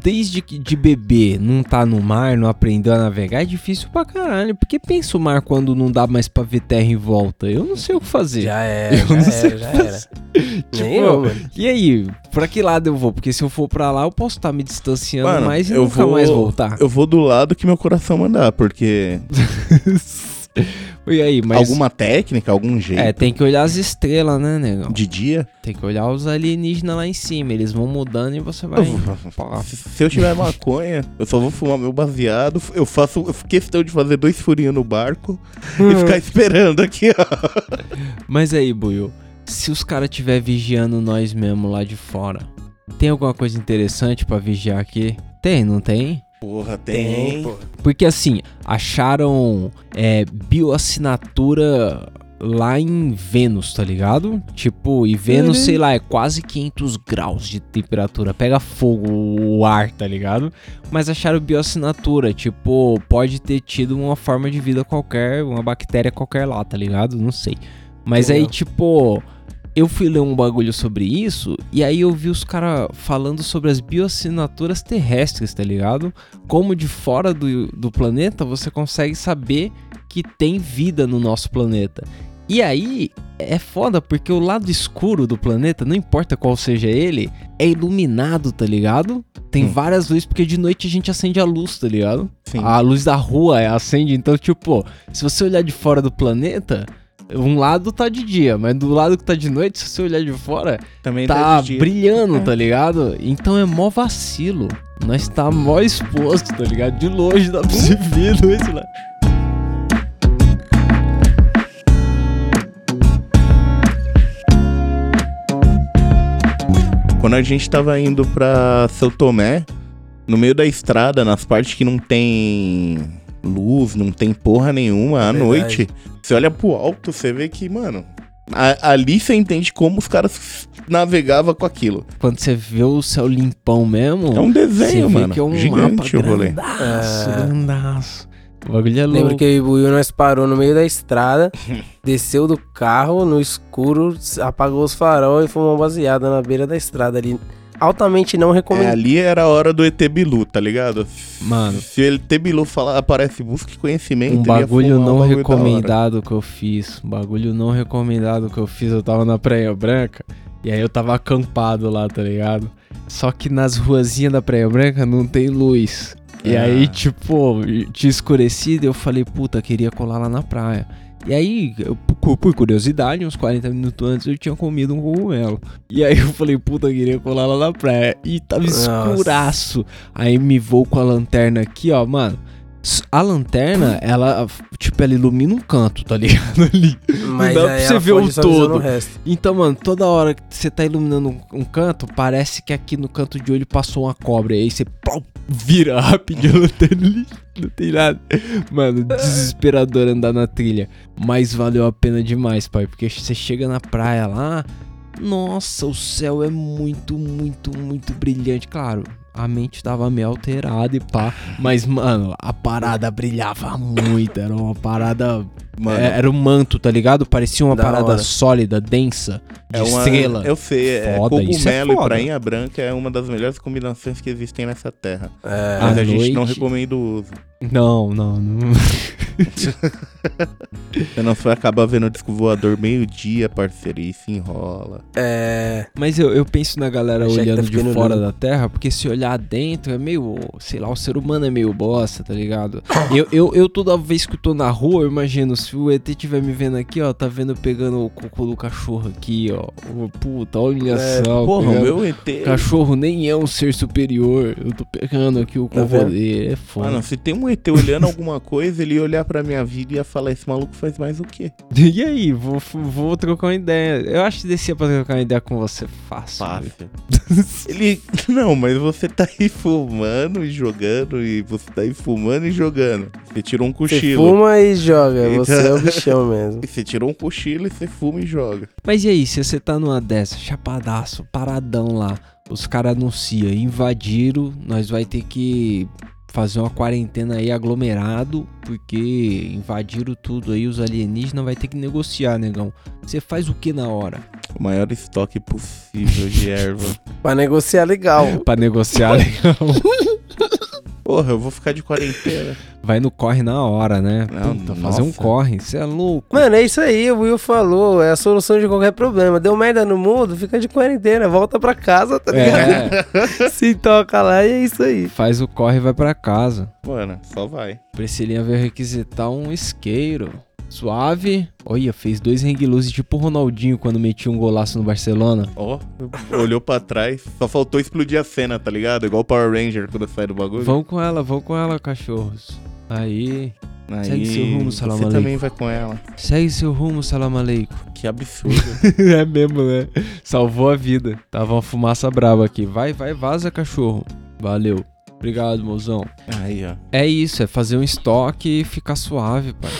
desde que de bebê, não tá no mar, não aprendeu a navegar, é difícil pra caralho. Porque pensa o mar quando não dá mais pra ver terra em volta. Eu não sei o que fazer. Já era, Eu já não sei era, já era. Tipo, Nem mano. E aí, pra que lado eu vou? Porque se eu for pra lá, eu posso estar me distanciando Mano, mais e eu nunca vou- mais voltar. Eu vou do lado que meu coração mandar, porque E aí, mas. alguma técnica, algum jeito É, tem que olhar as estrelas, né, negão? de dia. Tem que olhar os alienígenas lá em cima. Eles vão mudando e você vai. Eu. Se, eu tiver maconha, eu só vou fumar meu baseado. Eu faço eu faço questão de fazer dois furinhos no barco e ficar esperando aqui, ó. Mas aí, Buiu, se os caras estiver vigiando nós mesmo lá de fora, tem alguma coisa interessante pra vigiar aqui? Tem, não tem? Porra, Tem, pô. Porque assim, acharam é, bioassinatura lá em Vênus, tá ligado? Tipo, e Vênus, Uhum. sei lá, é quase 500 graus de temperatura. Pega fogo o ar, tá ligado? Mas acharam bioassinatura, tipo, pode ter tido uma forma de vida qualquer, uma bactéria qualquer lá, tá ligado? Não sei. Mas aí, tipo, eu fui ler um bagulho sobre isso e aí eu vi os caras falando sobre as bioassinaturas terrestres, tá ligado? Como de fora do, do planeta você consegue saber que tem vida no nosso planeta. E aí é foda porque o lado escuro do planeta, não importa qual seja ele, é iluminado, tá ligado? Tem Hum. várias luzes, porque de noite a gente acende a luz, tá ligado? Sim. A luz da rua acende, então, tipo, se você olhar de fora do planeta, um lado tá de dia, mas do lado que tá de noite, se você olhar de fora, Também tá dia. brilhando, É. tá ligado? Então é mó vacilo. Nós tá mó exposto, tá ligado? De longe dá pra se ver luz lá. Quando a gente tava indo pra São Tomé, no meio da estrada, nas partes que não tem luz, não tem porra nenhuma, à Verdade. noite, você olha pro alto, você vê que, mano, a- ali você entende como os caras navegavam com aquilo. Quando você vê o céu limpão mesmo, É um desenho, você vê mano. que é um Gigante mapa o rolê. grandaço, É. grandaço. O bagulho é Lembro louco. que eu e o Buiu, nós parou no meio da estrada, desceu do carro no escuro, apagou os farol e fumou uma baseada na beira da estrada ali. Altamente não É, recomendo. ali era a hora do ET Bilu, tá ligado? Mano. Se o ET Bilu falar, aparece, busque conhecimento. Um bagulho não um bagulho recomendado que eu fiz. Um bagulho não recomendado que eu fiz. Eu tava na Praia Branca. E aí eu tava acampado lá, tá ligado? Só que nas ruazinhas da Praia Branca não tem luz. E Ah. aí, tipo, tinha escurecido e eu falei, puta, queria colar lá na praia. E aí, eu, por, curiosidade, uns 40 minutos antes eu tinha comido um cogumelo. E aí eu falei, puta, queria colar lá na praia. E tava Nossa. escuraço. Aí me vou com a lanterna aqui, ó, mano. A lanterna, ela, tipo, ela ilumina um canto, tá ligado? Ali. Mas não dá pra você ver o todo. resto. Então, mano, toda hora que você tá iluminando um, um canto, parece que aqui no canto de olho passou uma cobra. E aí você plau, vira rapidinho a lanterna ali. Não tem nada. Mano, desesperador andar na trilha. Mas valeu a pena demais, pai. Porque você chega na praia lá. Nossa, o céu é muito, muito, muito brilhante. Claro, a mente tava meio alterada e pá. Mas, mano, a parada brilhava muito. Era uma parada. Mano, é- era um manto, tá ligado? Parecia uma Da parada hora. sólida, densa, de é uma, estrela. Eu sei, é Foda, é cogumelo e foda. prainha branca é uma das melhores combinações que existem nessa terra. É, Mas À a gente não recomenda o uso. Não, não, não. Senão você vai acabar vendo o disco voador meio-dia, parceiro, e se enrola. é, Mas eu, eu penso na galera Achei que olhando tá de fora lindo. da Terra, porque se olhar dentro é meio, sei lá, o ser humano é meio bosta, tá ligado? Eu, eu, eu toda vez que eu tô na rua, eu imagino, se o ET estiver me vendo aqui, ó, tá vendo pegando o cocô do cachorro aqui, ó. Puta, olha É, só. Porra, o pegando- meu ET. Cachorro nem é um ser superior. Eu tô pegando aqui o Tá cocô vendo? dele. É foda. Mano, se tem um ET olhando alguma coisa, ele ia olhar pra minha vida e ia falar: esse maluco faz mais o quê? E aí, vou, vou trocar uma ideia. Eu acho que descia pra trocar uma ideia com você fácil. Fácil. ele. Não, mas você tá aí fumando e jogando, e você tá aí fumando e jogando. Você tirou um você cochilo. fuma e joga. Eita. Você é o bichão mesmo. E Você tirou um cochilo e você fuma e joga. Mas e aí, se você tá numa dessa, chapadaço, paradão lá, os caras anunciam, invadiram, nós vai ter que fazer uma quarentena aí aglomerado, porque invadiram tudo aí, os alienígenas vai ter que negociar, negão. Você faz o que na hora? O maior estoque possível de erva. Pra negociar legal. Pra negociar, legal. Porra, eu vou ficar de quarentena. Vai no corre na hora, né? Não, Puta, fazer um corre, você é louco. Mano, é isso aí, o Will falou. É a solução de qualquer problema. Deu merda no mundo, fica de quarentena, volta pra casa, tá ligado? É, Se toca lá e é isso aí. faz o corre e vai pra casa. Mano, só vai. Priscilinha veio requisitar um isqueiro. Suave. Olha, fez dois hang loose tipo o Ronaldinho quando metia um golaço no Barcelona. Ó, olhou pra trás. Só faltou explodir a cena, tá ligado? Igual o Power Ranger quando sai do bagulho. Vão com ela, vão com ela, cachorros. Aí. Aí, Segue seu rumo, salam Você também vai com ela. Segue seu rumo, salam aleikum. Que absurdo. é mesmo, né? Salvou a vida. Tava uma fumaça braba aqui. Vai, vai, vaza, cachorro. Valeu. Obrigado, mozão. Aí, ó. É isso, é fazer um estoque e ficar suave, pai.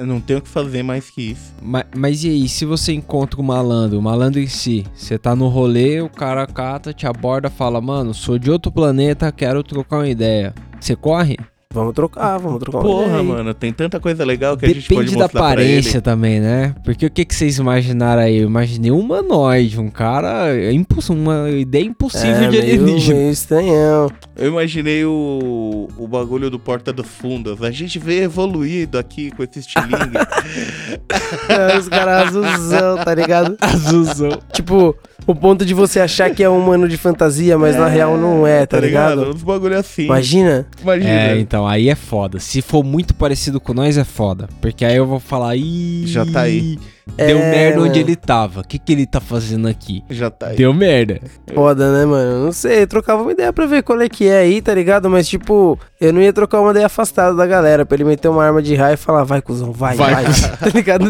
Eu não tenho o que fazer mais que isso. Mas, mas e aí, se você encontra o malandro, o malandro em si, você tá no rolê, o cara cata, te aborda, fala, mano, sou de outro planeta, quero trocar uma ideia. Você corre? Vamos trocar, vamos trocar Porra, mano, tem tanta coisa legal que a gente pode Depende da mostrar pra aparência ele. também, né? Porque o que, que vocês imaginaram aí? Eu imaginei um humanoide, um cara. é imposs- uma ideia impossível É, de alienígena. meio estranhão. Eu imaginei o, o bagulho do Porta dos Fundos. A gente veio evoluído aqui com esse estilingue. É, Os caras azulzão, tá ligado? Azulzão. Tipo, o ponto de você achar que é um humano de fantasia, mas na real não é, tá, ligado? Uns bagulho assim. Imagina. Imagina. É, então, aí é foda. Se for muito parecido com nós, é foda. Porque aí eu vou falar, ih. Já tá aí. Deu É, merda onde mano. ele tava. O que, que ele tá fazendo aqui? Já tá aí. Deu merda. Foda, né, mano? Não sei, trocava uma ideia pra ver qual é que é aí, tá ligado? Mas, tipo, eu não ia trocar uma ideia afastada da galera, pra ele meter uma arma de raio e falar, vai, cuzão, vai, Vai, vai, tá ligado?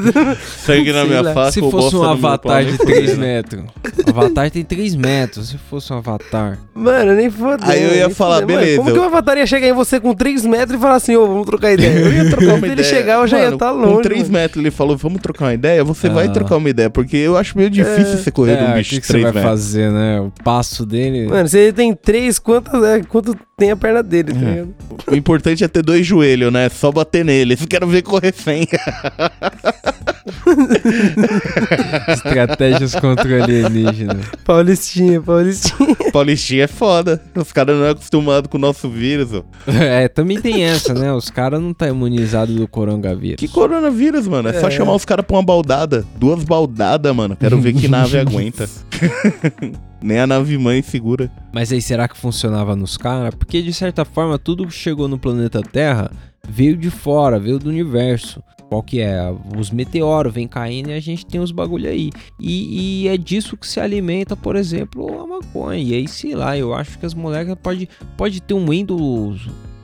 Sangue na minha lá. faca. Se fosse um avatar de nem 3 fudendo. metros. O avatar tem 3 metros. Se fosse um avatar. Mano, nem fodendo. Aí eu ia falar. Mano, beleza. como que o Avatar ia chegar em você com 3 metros e falar assim, ô, vamos trocar ideia? Eu ia trocar Uma Quando ele ideia. chegar, eu já ia Mano, estar Com longe. 3 mano. metros ele falou, vamos trocar uma ideia? Você vai Ah. trocar uma ideia, porque eu acho meio difícil você correr um É, o bicho que, que você 3 vai metros. fazer, né? O passo dele. Mano, se ele tem 3, quantas, é, quanto tem a perna dele, tá É. O importante é ter dois joelhos, né? Só bater neles. Quero ver correr sem. Estratégias contra o alienígena. Paulistinha, Paulistinha. Paulistinha é foda. Os caras não é acostumado com o nosso vírus. ó. É, também tem essa, né? Os caras não tá imunizados do coronavírus. Que coronavírus, mano? É, só É. chamar os caras pra uma baldada. Duas baldadas, mano. Quero ver que nave aguenta. Nem a nave mãe segura. Mas aí, será que funcionava nos caras? Porque, de certa forma, tudo que chegou no planeta Terra veio de fora, veio do universo. Qual que é? Os meteoros vêm caindo e a gente tem os bagulho aí. E, e é disso que se alimenta, por exemplo, a maconha. E aí, sei lá, eu acho que as moleques pode, pode ter um endo...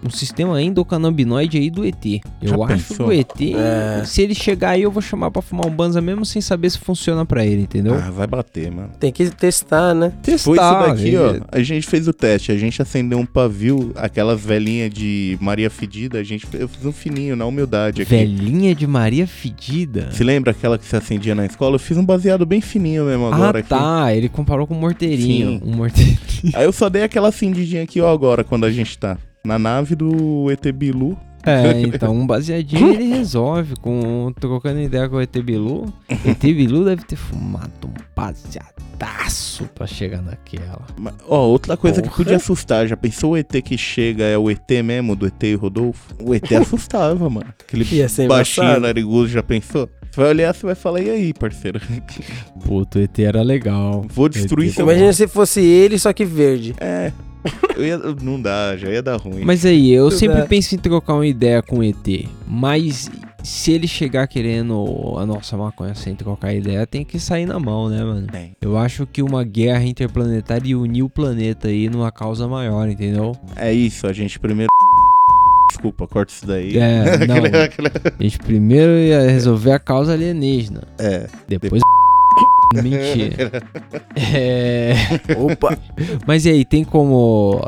Um sistema endocannabinoide aí do ET. Eu Já acho pensou? que o ET, É. se ele chegar aí, eu vou chamar pra fumar um banza mesmo sem saber se funciona pra ele, entendeu? Ah, vai bater, mano. Tem que testar, né? Foi isso daqui, ó. A gente fez o teste. A gente acendeu um pavio, aquelas velhinhas de Maria Fedida. A gente fez, eu fiz um fininho, na humildade aqui. Velhinha de Maria Fedida. Se lembra aquela que se acendia na escola? Eu fiz um baseado bem fininho mesmo agora ah, aqui. tá. Ele comparou com um morteirinho. Sim. Um morteirinho. Aí eu só dei aquela acendidinha aqui, ó, agora, quando a gente tá na nave do ET Bilu. É, então um baseadinho ele resolve com trocando ideia com o ET Bilu. ET Bilu deve ter fumado um baseadaço pra chegar naquela. Mas, Ó, outra coisa que Porra. podia assustar. Já pensou o ET que chega é o ET mesmo, do ET e Rodolfo? O ET assustava, mano. Aquele Ia ser baixinho embaçado. narigudo, já pensou? Você vai olhar, você vai falar, e aí, parceiro? Puto, o ET era legal. Vou destruir ET. seu... Imagina se fosse ele, só que verde. É... Eu ia... Não dá, já ia dar ruim. Mas aí, eu Tudo sempre é. penso em trocar uma ideia com o ET. Mas se ele chegar querendo a nossa maconha sem trocar ideia, tem que sair na mão, né, mano? Tem. Eu acho que uma guerra interplanetária ia unir o planeta aí numa causa maior, entendeu? É isso, a gente primeiro... Desculpa, corta isso daí. É, não. Aquele- aquele- A gente primeiro ia resolver a causa alienígena. É. Depois. Mentira. É. Opa! Mas e aí, tem como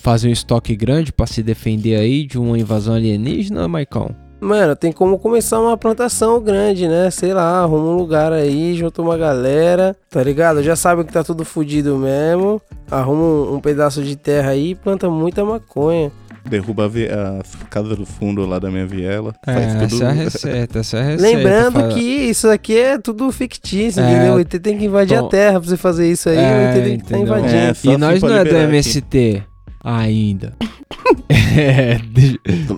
fazer um estoque grande pra se defender aí de uma invasão alienígena, Maicon? Mano, tem como começar uma plantação grande, né? Sei lá, arruma um lugar aí, junta uma galera, tá ligado? Já sabe que tá tudo fudido mesmo. Arruma um, um pedaço de terra aí e planta muita maconha. Derruba a, a casa do fundo lá da minha viela. É, faz tudo... essa é a receita, essa é a receita. Lembrando que isso aqui é tudo fictício, É. entendeu? O ET tem que invadir Então- a terra pra você fazer isso aí, É, o ET tem que estar entendeu? invadindo. É, E nós não é do liberar aqui. MST ainda. é,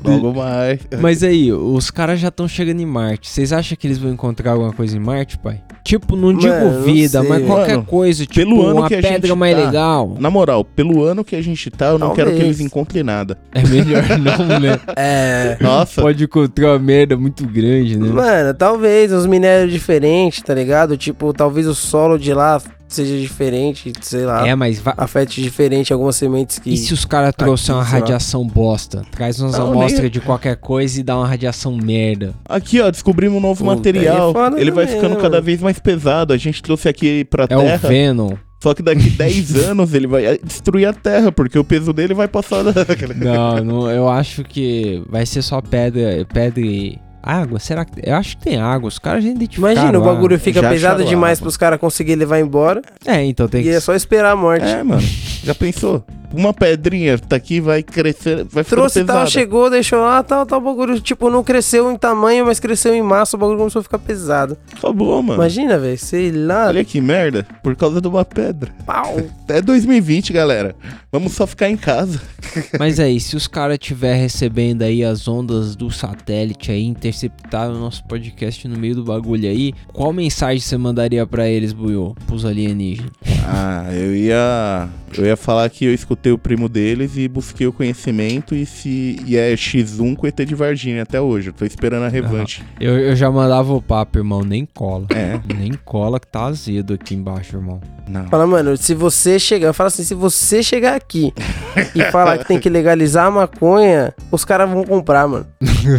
Logo mais. Mas aí, os caras já estão chegando em Marte. Vocês acham que eles vão encontrar alguma coisa em Marte, pai? Tipo, não digo Mano, vida, sei. mas qualquer Mano, coisa, tipo pelo ano uma que a pedra gente mais tá- legal. Na moral, pelo ano que a gente tá, eu não quero que eles encontrem nada. É melhor não, né? É. Nossa, Pode encontrar uma merda muito grande, né? Mano, talvez uns minérios diferentes, tá ligado? Tipo, talvez o solo de lá seja diferente, sei lá. É, mas va- Afete diferente algumas sementes que. E se os caras trouxerem uma radiação bosta? Traz umas amostras nem- de qualquer coisa e dá uma radiação merda. aqui ó, descobrimos um novo Puta, material. aí é Ele vai também, ficando né, cada vez mais pesado. A gente trouxe aqui pra É o Terra. Venom. Só que daqui 10 anos ele vai destruir a Terra, porque o peso dele vai passar da... Não, não, eu acho que vai ser só pedra, pedra e, Água? Será que. Eu acho que tem água. Os caras já identificaram. Imagina, o água. bagulho fica Já pesado acharam demais água. pros caras conseguirem levar embora. É, então tem E que. é só esperar a morte. É, mano. Já pensou? Uma pedrinha tá aqui, vai crescer, vai ficar Trouxe pesada. tal, chegou, deixou lá, tal, tal, o bagulho, tipo, não cresceu em tamanho, mas cresceu em massa, o bagulho começou a ficar pesado. Acabou, mano. Imagina, velho, sei lá, Olha que merda, por causa de uma pedra. pau. É 2020, galera. Vamos só ficar em casa. Mas aí, se os caras estiver recebendo aí as ondas do satélite aí, interceptaram o nosso podcast no meio do bagulho aí, qual mensagem você mandaria pra eles, Buiô? Pros alienígenas? Ah, eu ia. Eu ia falar que eu escutei o primo deles e busquei o conhecimento e se. E é X1 com ET de Varginha até hoje. Eu tô esperando a revanche. Eu, eu já mandava o papo, irmão, nem cola. É. Nem cola que tá azedo aqui embaixo, irmão. Não. Fala, mano, se você chegar, fala assim, se você chegar aqui e falar que tem que legalizar a maconha, os caras vão comprar, mano.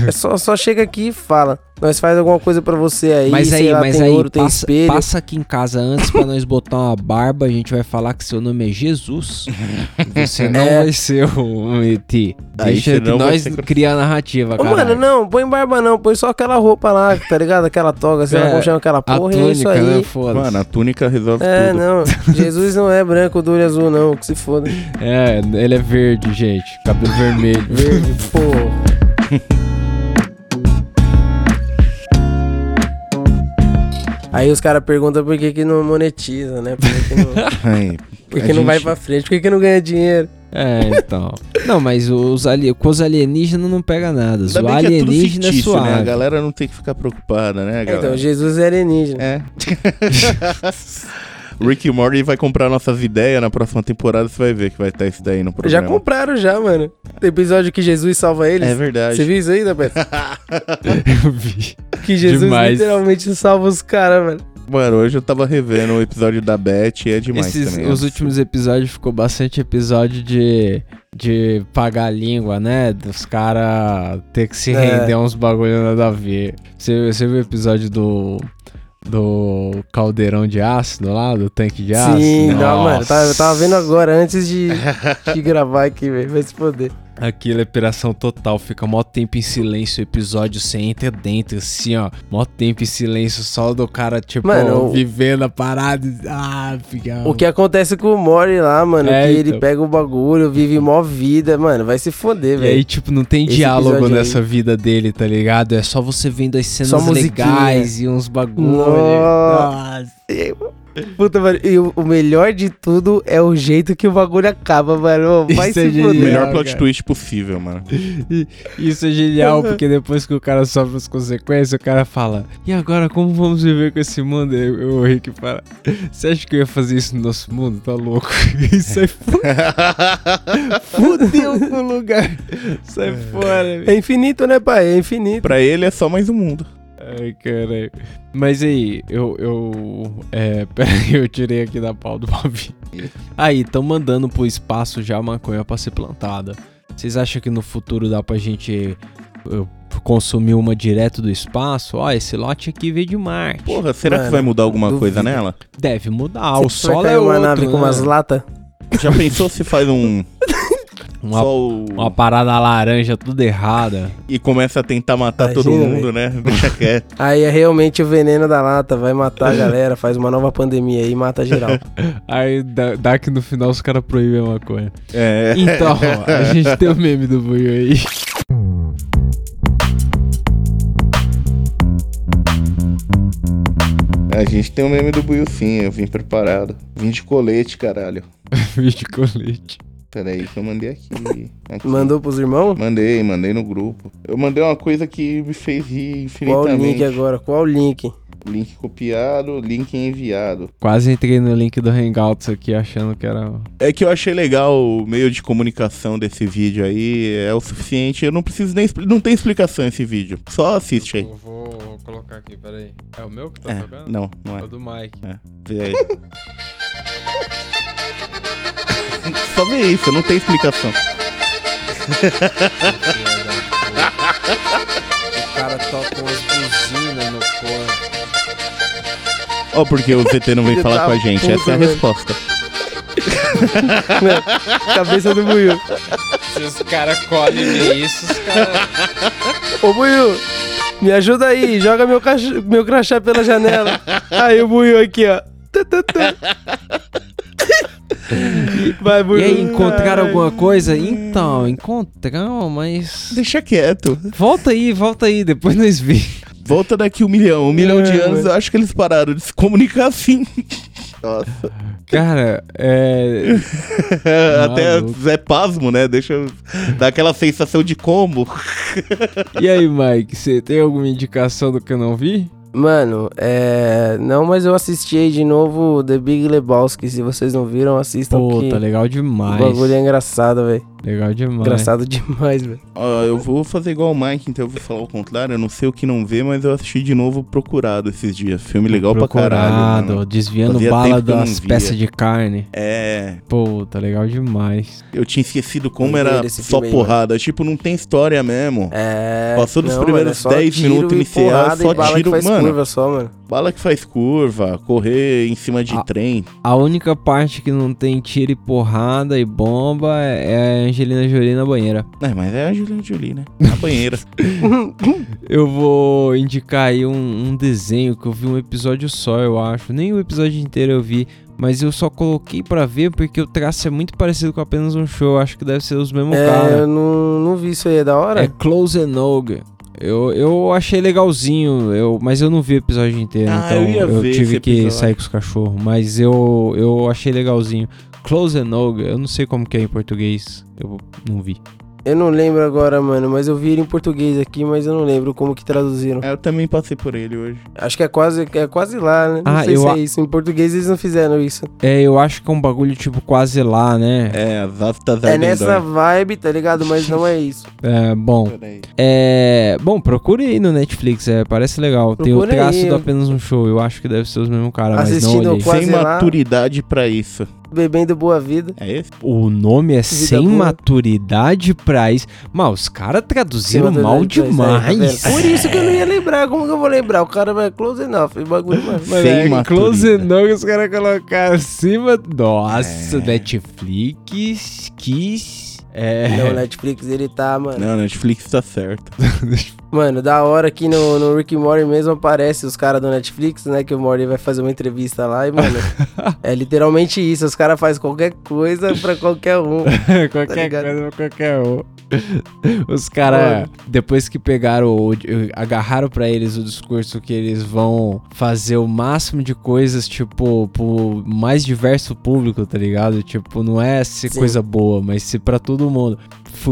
É só, só chega aqui e fala. Nós faz alguma coisa pra você aí, mas aí, lá, mas tem aí, ouro, tem passa, espelho. passa aqui em casa antes pra nós botar uma barba. A gente vai falar que seu nome é Jesus. Você não É. vai ser um ET. Deixa que nós ser- criar a narrativa, cara. mano, não, põe barba não, põe só aquela roupa lá, tá ligado? Aquela toga, sei lá É, como chama aquela A porra, e é isso túnica, aí. né? Mano, a túnica resolve É, tudo. não. Jesus não é branco do olho azul, não. Que se foda. É, ele é verde, gente. Cabelo vermelho. Verde, pô. Aí os caras perguntam por que, que não monetiza, né? Por que, que não, Ai, por que não vai pra frente? Por que, que não ganha dinheiro? É, então. Não, mas os ali... com os alienígenas não pega nada. Ainda O é alienígena é, fictício, né? A suave. galera não tem que ficar preocupada, né, galera? Então, Jesus é alienígena. É. Rick e Morty vai comprar nossas ideias na próxima temporada, você vai ver que vai estar isso daí no Já programa. compraram já, mano. Tem episódio que Jesus salva eles. É verdade. Você viu isso aí, Dabeto? Eu vi. Que Jesus Demais. literalmente salva os caras, mano. Mano, hoje eu tava revendo o episódio da Beth e é demais Esses, também. os últimos episódios ficou bastante episódio de, de pagar a língua, né? Dos caras ter que se É. render a uns bagulho nada a ver. Você, você viu o episódio do. Do caldeirão de ácido lá, do tanque de ácido? Sim, não, mano. Nossa. Tava, eu tava vendo agora antes de, de gravar aqui, velho. Vai se foder. Aquilo é piração total, fica mó tempo em silêncio, o episódio você entra dentro, assim, ó. Mó tempo em silêncio, só do cara, tipo, Mano, vivendo a parada. Ah, fica. O que acontece com o Mori lá, mano, É, que ele então. pega o bagulho, vive mó vida, mano, vai se foder, E aí, velho. tipo, não tem Esse diálogo episódio aí. nessa vida dele, tá ligado? É só você vendo as cenas legais e uns bagulhos. Nossa. Puta, mano, e o, o melhor de tudo é o jeito que o bagulho acaba, mano. Vai Isso é se genial. foder. Melhor plot cara. twist possível, mano. Isso é genial, porque depois que o cara sofre as consequências, o cara fala: E agora, como vamos viver com esse mundo? E o o Rick fala: Você acha que eu ia fazer isso no nosso mundo? Tá louco? Isso aí fudeu com o lugar. Sai fora, velho. É infinito, né, pai? É infinito. pra ele é só mais um mundo. Ai, caralho. Mas aí, eu. eu é, peraí, eu tirei aqui da pau do Bob. Aí, estão mandando pro espaço já a maconha pra ser plantada. Vocês acham que no futuro dá pra gente eh, consumir uma direto do espaço? Ó, esse lote aqui veio de Marte. Porra, será Mano, que vai mudar alguma duvido. coisa nela? Deve mudar. o Será solo que é uma outro, nave com né? umas latas. Já pensou se faz um. uma, só o- uma parada laranja tudo errada. E começa a tentar matar Imagina, todo mundo, né? Deixa quieto. Aí é realmente o veneno da lata, vai matar a galera, faz uma nova pandemia aí e mata geral. Aí dá, dá que no final os caras proíbem a maconha. É. Então, a gente tem o meme do Buio aí. A gente tem o meme do Buiu sim, eu vim preparado. Vim de colete, caralho. Vídeo colete. Pera aí que eu mandei aqui. Aqui. Mandou pros irmãos? Mandei, mandei no grupo. Eu mandei uma coisa que me fez rir Qual o infinitamente. link agora? Qual o link? Link copiado, link enviado. Quase entrei no link do Hangouts aqui achando que era. É que eu achei legal o meio de comunicação desse vídeo aí. É o suficiente. Eu não preciso nem. Não tem explicação esse vídeo. Só assiste aí. Eu vou colocar aqui, peraí. É o meu que tá É, não, não é. do Mike. Vê aí. Só vê isso, não tem explicação. o cara toca umas buzinas no corpo. Ó, porque o ZT não vem falar com a gente. puta, Essa é a velho. resposta. Cabeça do Buiu. Se os caras colhem isso, os caras. Ô Buiu, Me ajuda aí, joga meu, cach- meu crachá pela janela. Aí o Buiu aqui, ó. Tá, tá, tá. Vai, E aí, encontraram alguma coisa? Então, encontramos, mas. Deixa quieto. Volta aí, volta aí, depois nós vimos. Volta daqui um milhão. Um milhão de É, anos, mas- eu acho que eles pararam de se comunicar assim. Nossa. Cara, é. Até Maluco. Zé Pasmo, né? Deixa eu dar aquela sensação de combo. E aí, Mike, você tem alguma indicação do que eu não vi? Mano, é. Não, mas eu assisti aí de novo The Big Lebowski. Se vocês não viram, assistam. Pô, tá legal o demais. bagulho é engraçado, velho. Legal demais. Engraçado demais, velho. Ó, eu vou fazer igual o Mike, então eu vou falar o contrário. Eu não sei o que não vê, mas eu assisti de novo Procurado esses dias. Filme legal pra caralho. Procurado, mano. desviando Fazia bala das peças de carne. É, Pô, tá legal demais. eu tinha esquecido como era só aí, porrada. Tipo, não tem história mesmo. É. Passou dos não, primeiros mano, é só 10 tiro minutos e iniciais, só tiro, faz mano. curva só, mano. Bala que faz curva, correr em cima de Ah. trem. A única parte que não tem tiro e porrada e bomba é é a Angelina Jolie na banheira. É, mas é a Angelina Jolie, né? Na banheira. Eu vou indicar aí um, um desenho que eu vi um episódio só, eu acho. Nem o episódio inteiro eu vi, mas eu só coloquei pra ver porque o traço é muito parecido com apenas um show. Acho que deve ser os mesmos É, caras. eu não, não vi isso aí, é da hora? É Close and Nogue. Eu, eu achei legalzinho, eu, mas eu não vi o episódio inteiro, Ah, então eu ver tive que episódio. sair com os cachorros. Mas eu, eu achei legalzinho. Close and Nogue, eu não sei como que é em português, eu não vi. Eu não lembro agora, mano, mas eu vi ele em português aqui, mas eu não lembro como que traduziram. É, eu também passei por ele hoje. Acho que é quase, é quase lá, né? Não Ah, sei eu se a- é isso. Em português eles não fizeram isso. É, eu acho que é um bagulho tipo quase lá, né? É, as aftas É nessa vibe, tá ligado? Mas não é isso. É, bom. É. Bom, procure aí no Netflix, é, parece legal. Tem o Procure traço aí. do apenas um show. Eu acho que deve ser os mesmos caras, mas não Assistindo olhei. quase Sem lá. maturidade pra isso. Bebendo boa vida. É esse? O nome é Sem boa. Maturidade pra isso. Mas os caras traduziram mal tá demais. vendo? Por isso que eu não ia lembrar. Como que eu vou lembrar? O cara vai close enough. E bagulho, mano. Mas Sem é, maturidade. Close Enough, os caras colocaram acima. Nossa, É. Netflix, Kiss. É. Não, o Netflix ele tá, mano. Não, Netflix tá certo. Mano, da hora que no, no Rick and Morty mesmo aparece os caras do Netflix, né? Que o Morty vai fazer uma entrevista lá e, mano, é literalmente isso. Os caras fazem qualquer coisa pra qualquer um. qualquer ligado? coisa pra qualquer um. Os caras, depois que pegaram, o, agarraram pra eles o discurso que eles vão fazer o máximo de coisas, tipo, pro mais diverso público, tá ligado? Tipo, não é ser Sim. coisa boa, mas ser pra todo mundo.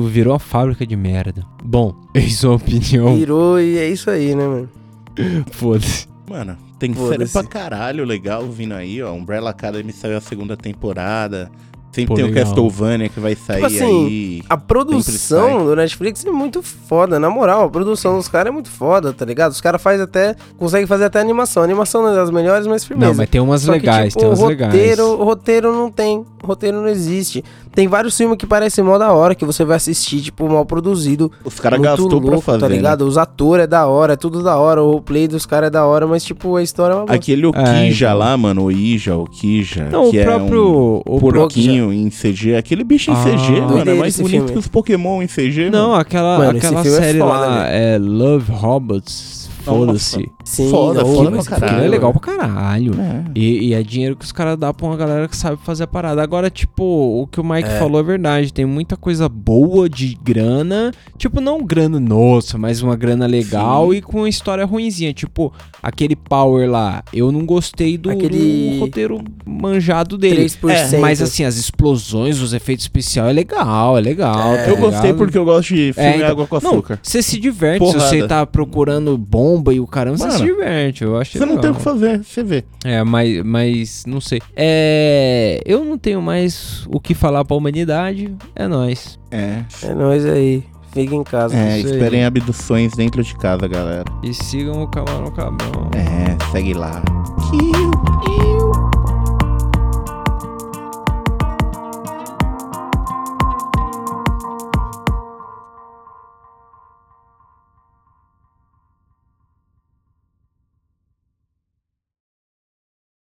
Virou uma fábrica de merda. Bom, em sua opinião, Virou e é isso aí, né, mano? foda-se. Mano, tem série pra caralho legal vindo aí, ó. Umbrella Academy saiu a segunda temporada. Sempre Pô, tem legal. o Castlevania que vai sair assim, aí. A produção do Netflix é muito foda, na moral. A produção dos caras é muito foda, tá ligado? Os caras fazem até. conseguem fazer até animação. A animação não é das melhores, mas firmeza. Não, mas tem umas Só que, legais, tipo, tem umas roteiro, legais. roteiro não tem. Roteiro não existe. Tem vários filmes que parecem mó da hora, que você vai assistir, tipo, mal produzido. Os caras gastou pra louco, fazer. tá né? ligado? Os atores é da hora, é tudo da hora. O play dos caras é da hora, mas, tipo, a história é uma bosta. Aquele o É, Kija então. lá, mano, o Ija, o Kija, Não, que o é próprio. um o porquinho em CG. Aquele bicho em Ah. CG, mano, é mais bonito filme. que os Pokémon em CG, Não, mano. aquela, Mano, aquela é série foda, lá é Love Robots. Foda-se. Sim, foda, não, foda mas pra Aquilo caralho. é legal pra caralho. É. E, e é dinheiro que os caras dão pra uma galera que sabe fazer a parada. Agora, tipo, o que o Mike É. falou é verdade. Tem muita coisa boa de grana. Tipo, não grana, nossa, mas uma grana legal Sim. e com uma história ruinzinha. Tipo, aquele Power lá. Eu não gostei do, Aquele- do roteiro manjado dele. 3%. É, mas assim, as explosões, os efeitos especiais é legal, é legal. É. tá Eu gostei porque eu gosto de filme É, então, água com Não, açúcar. você se diverte. Porrada. Se você tá procurando bomba e o caramba, você se diverte. Eu acho Você não tem o que fazer, você vê. É, mas, mas não sei. É, eu não tenho mais o que falar pra humanidade. É nóis. É. É nóis aí. Fica em casa. É, Isso aí. esperem abduções dentro de casa, galera. E sigam o Camarão Cabrão. É, segue lá. Kill, kill.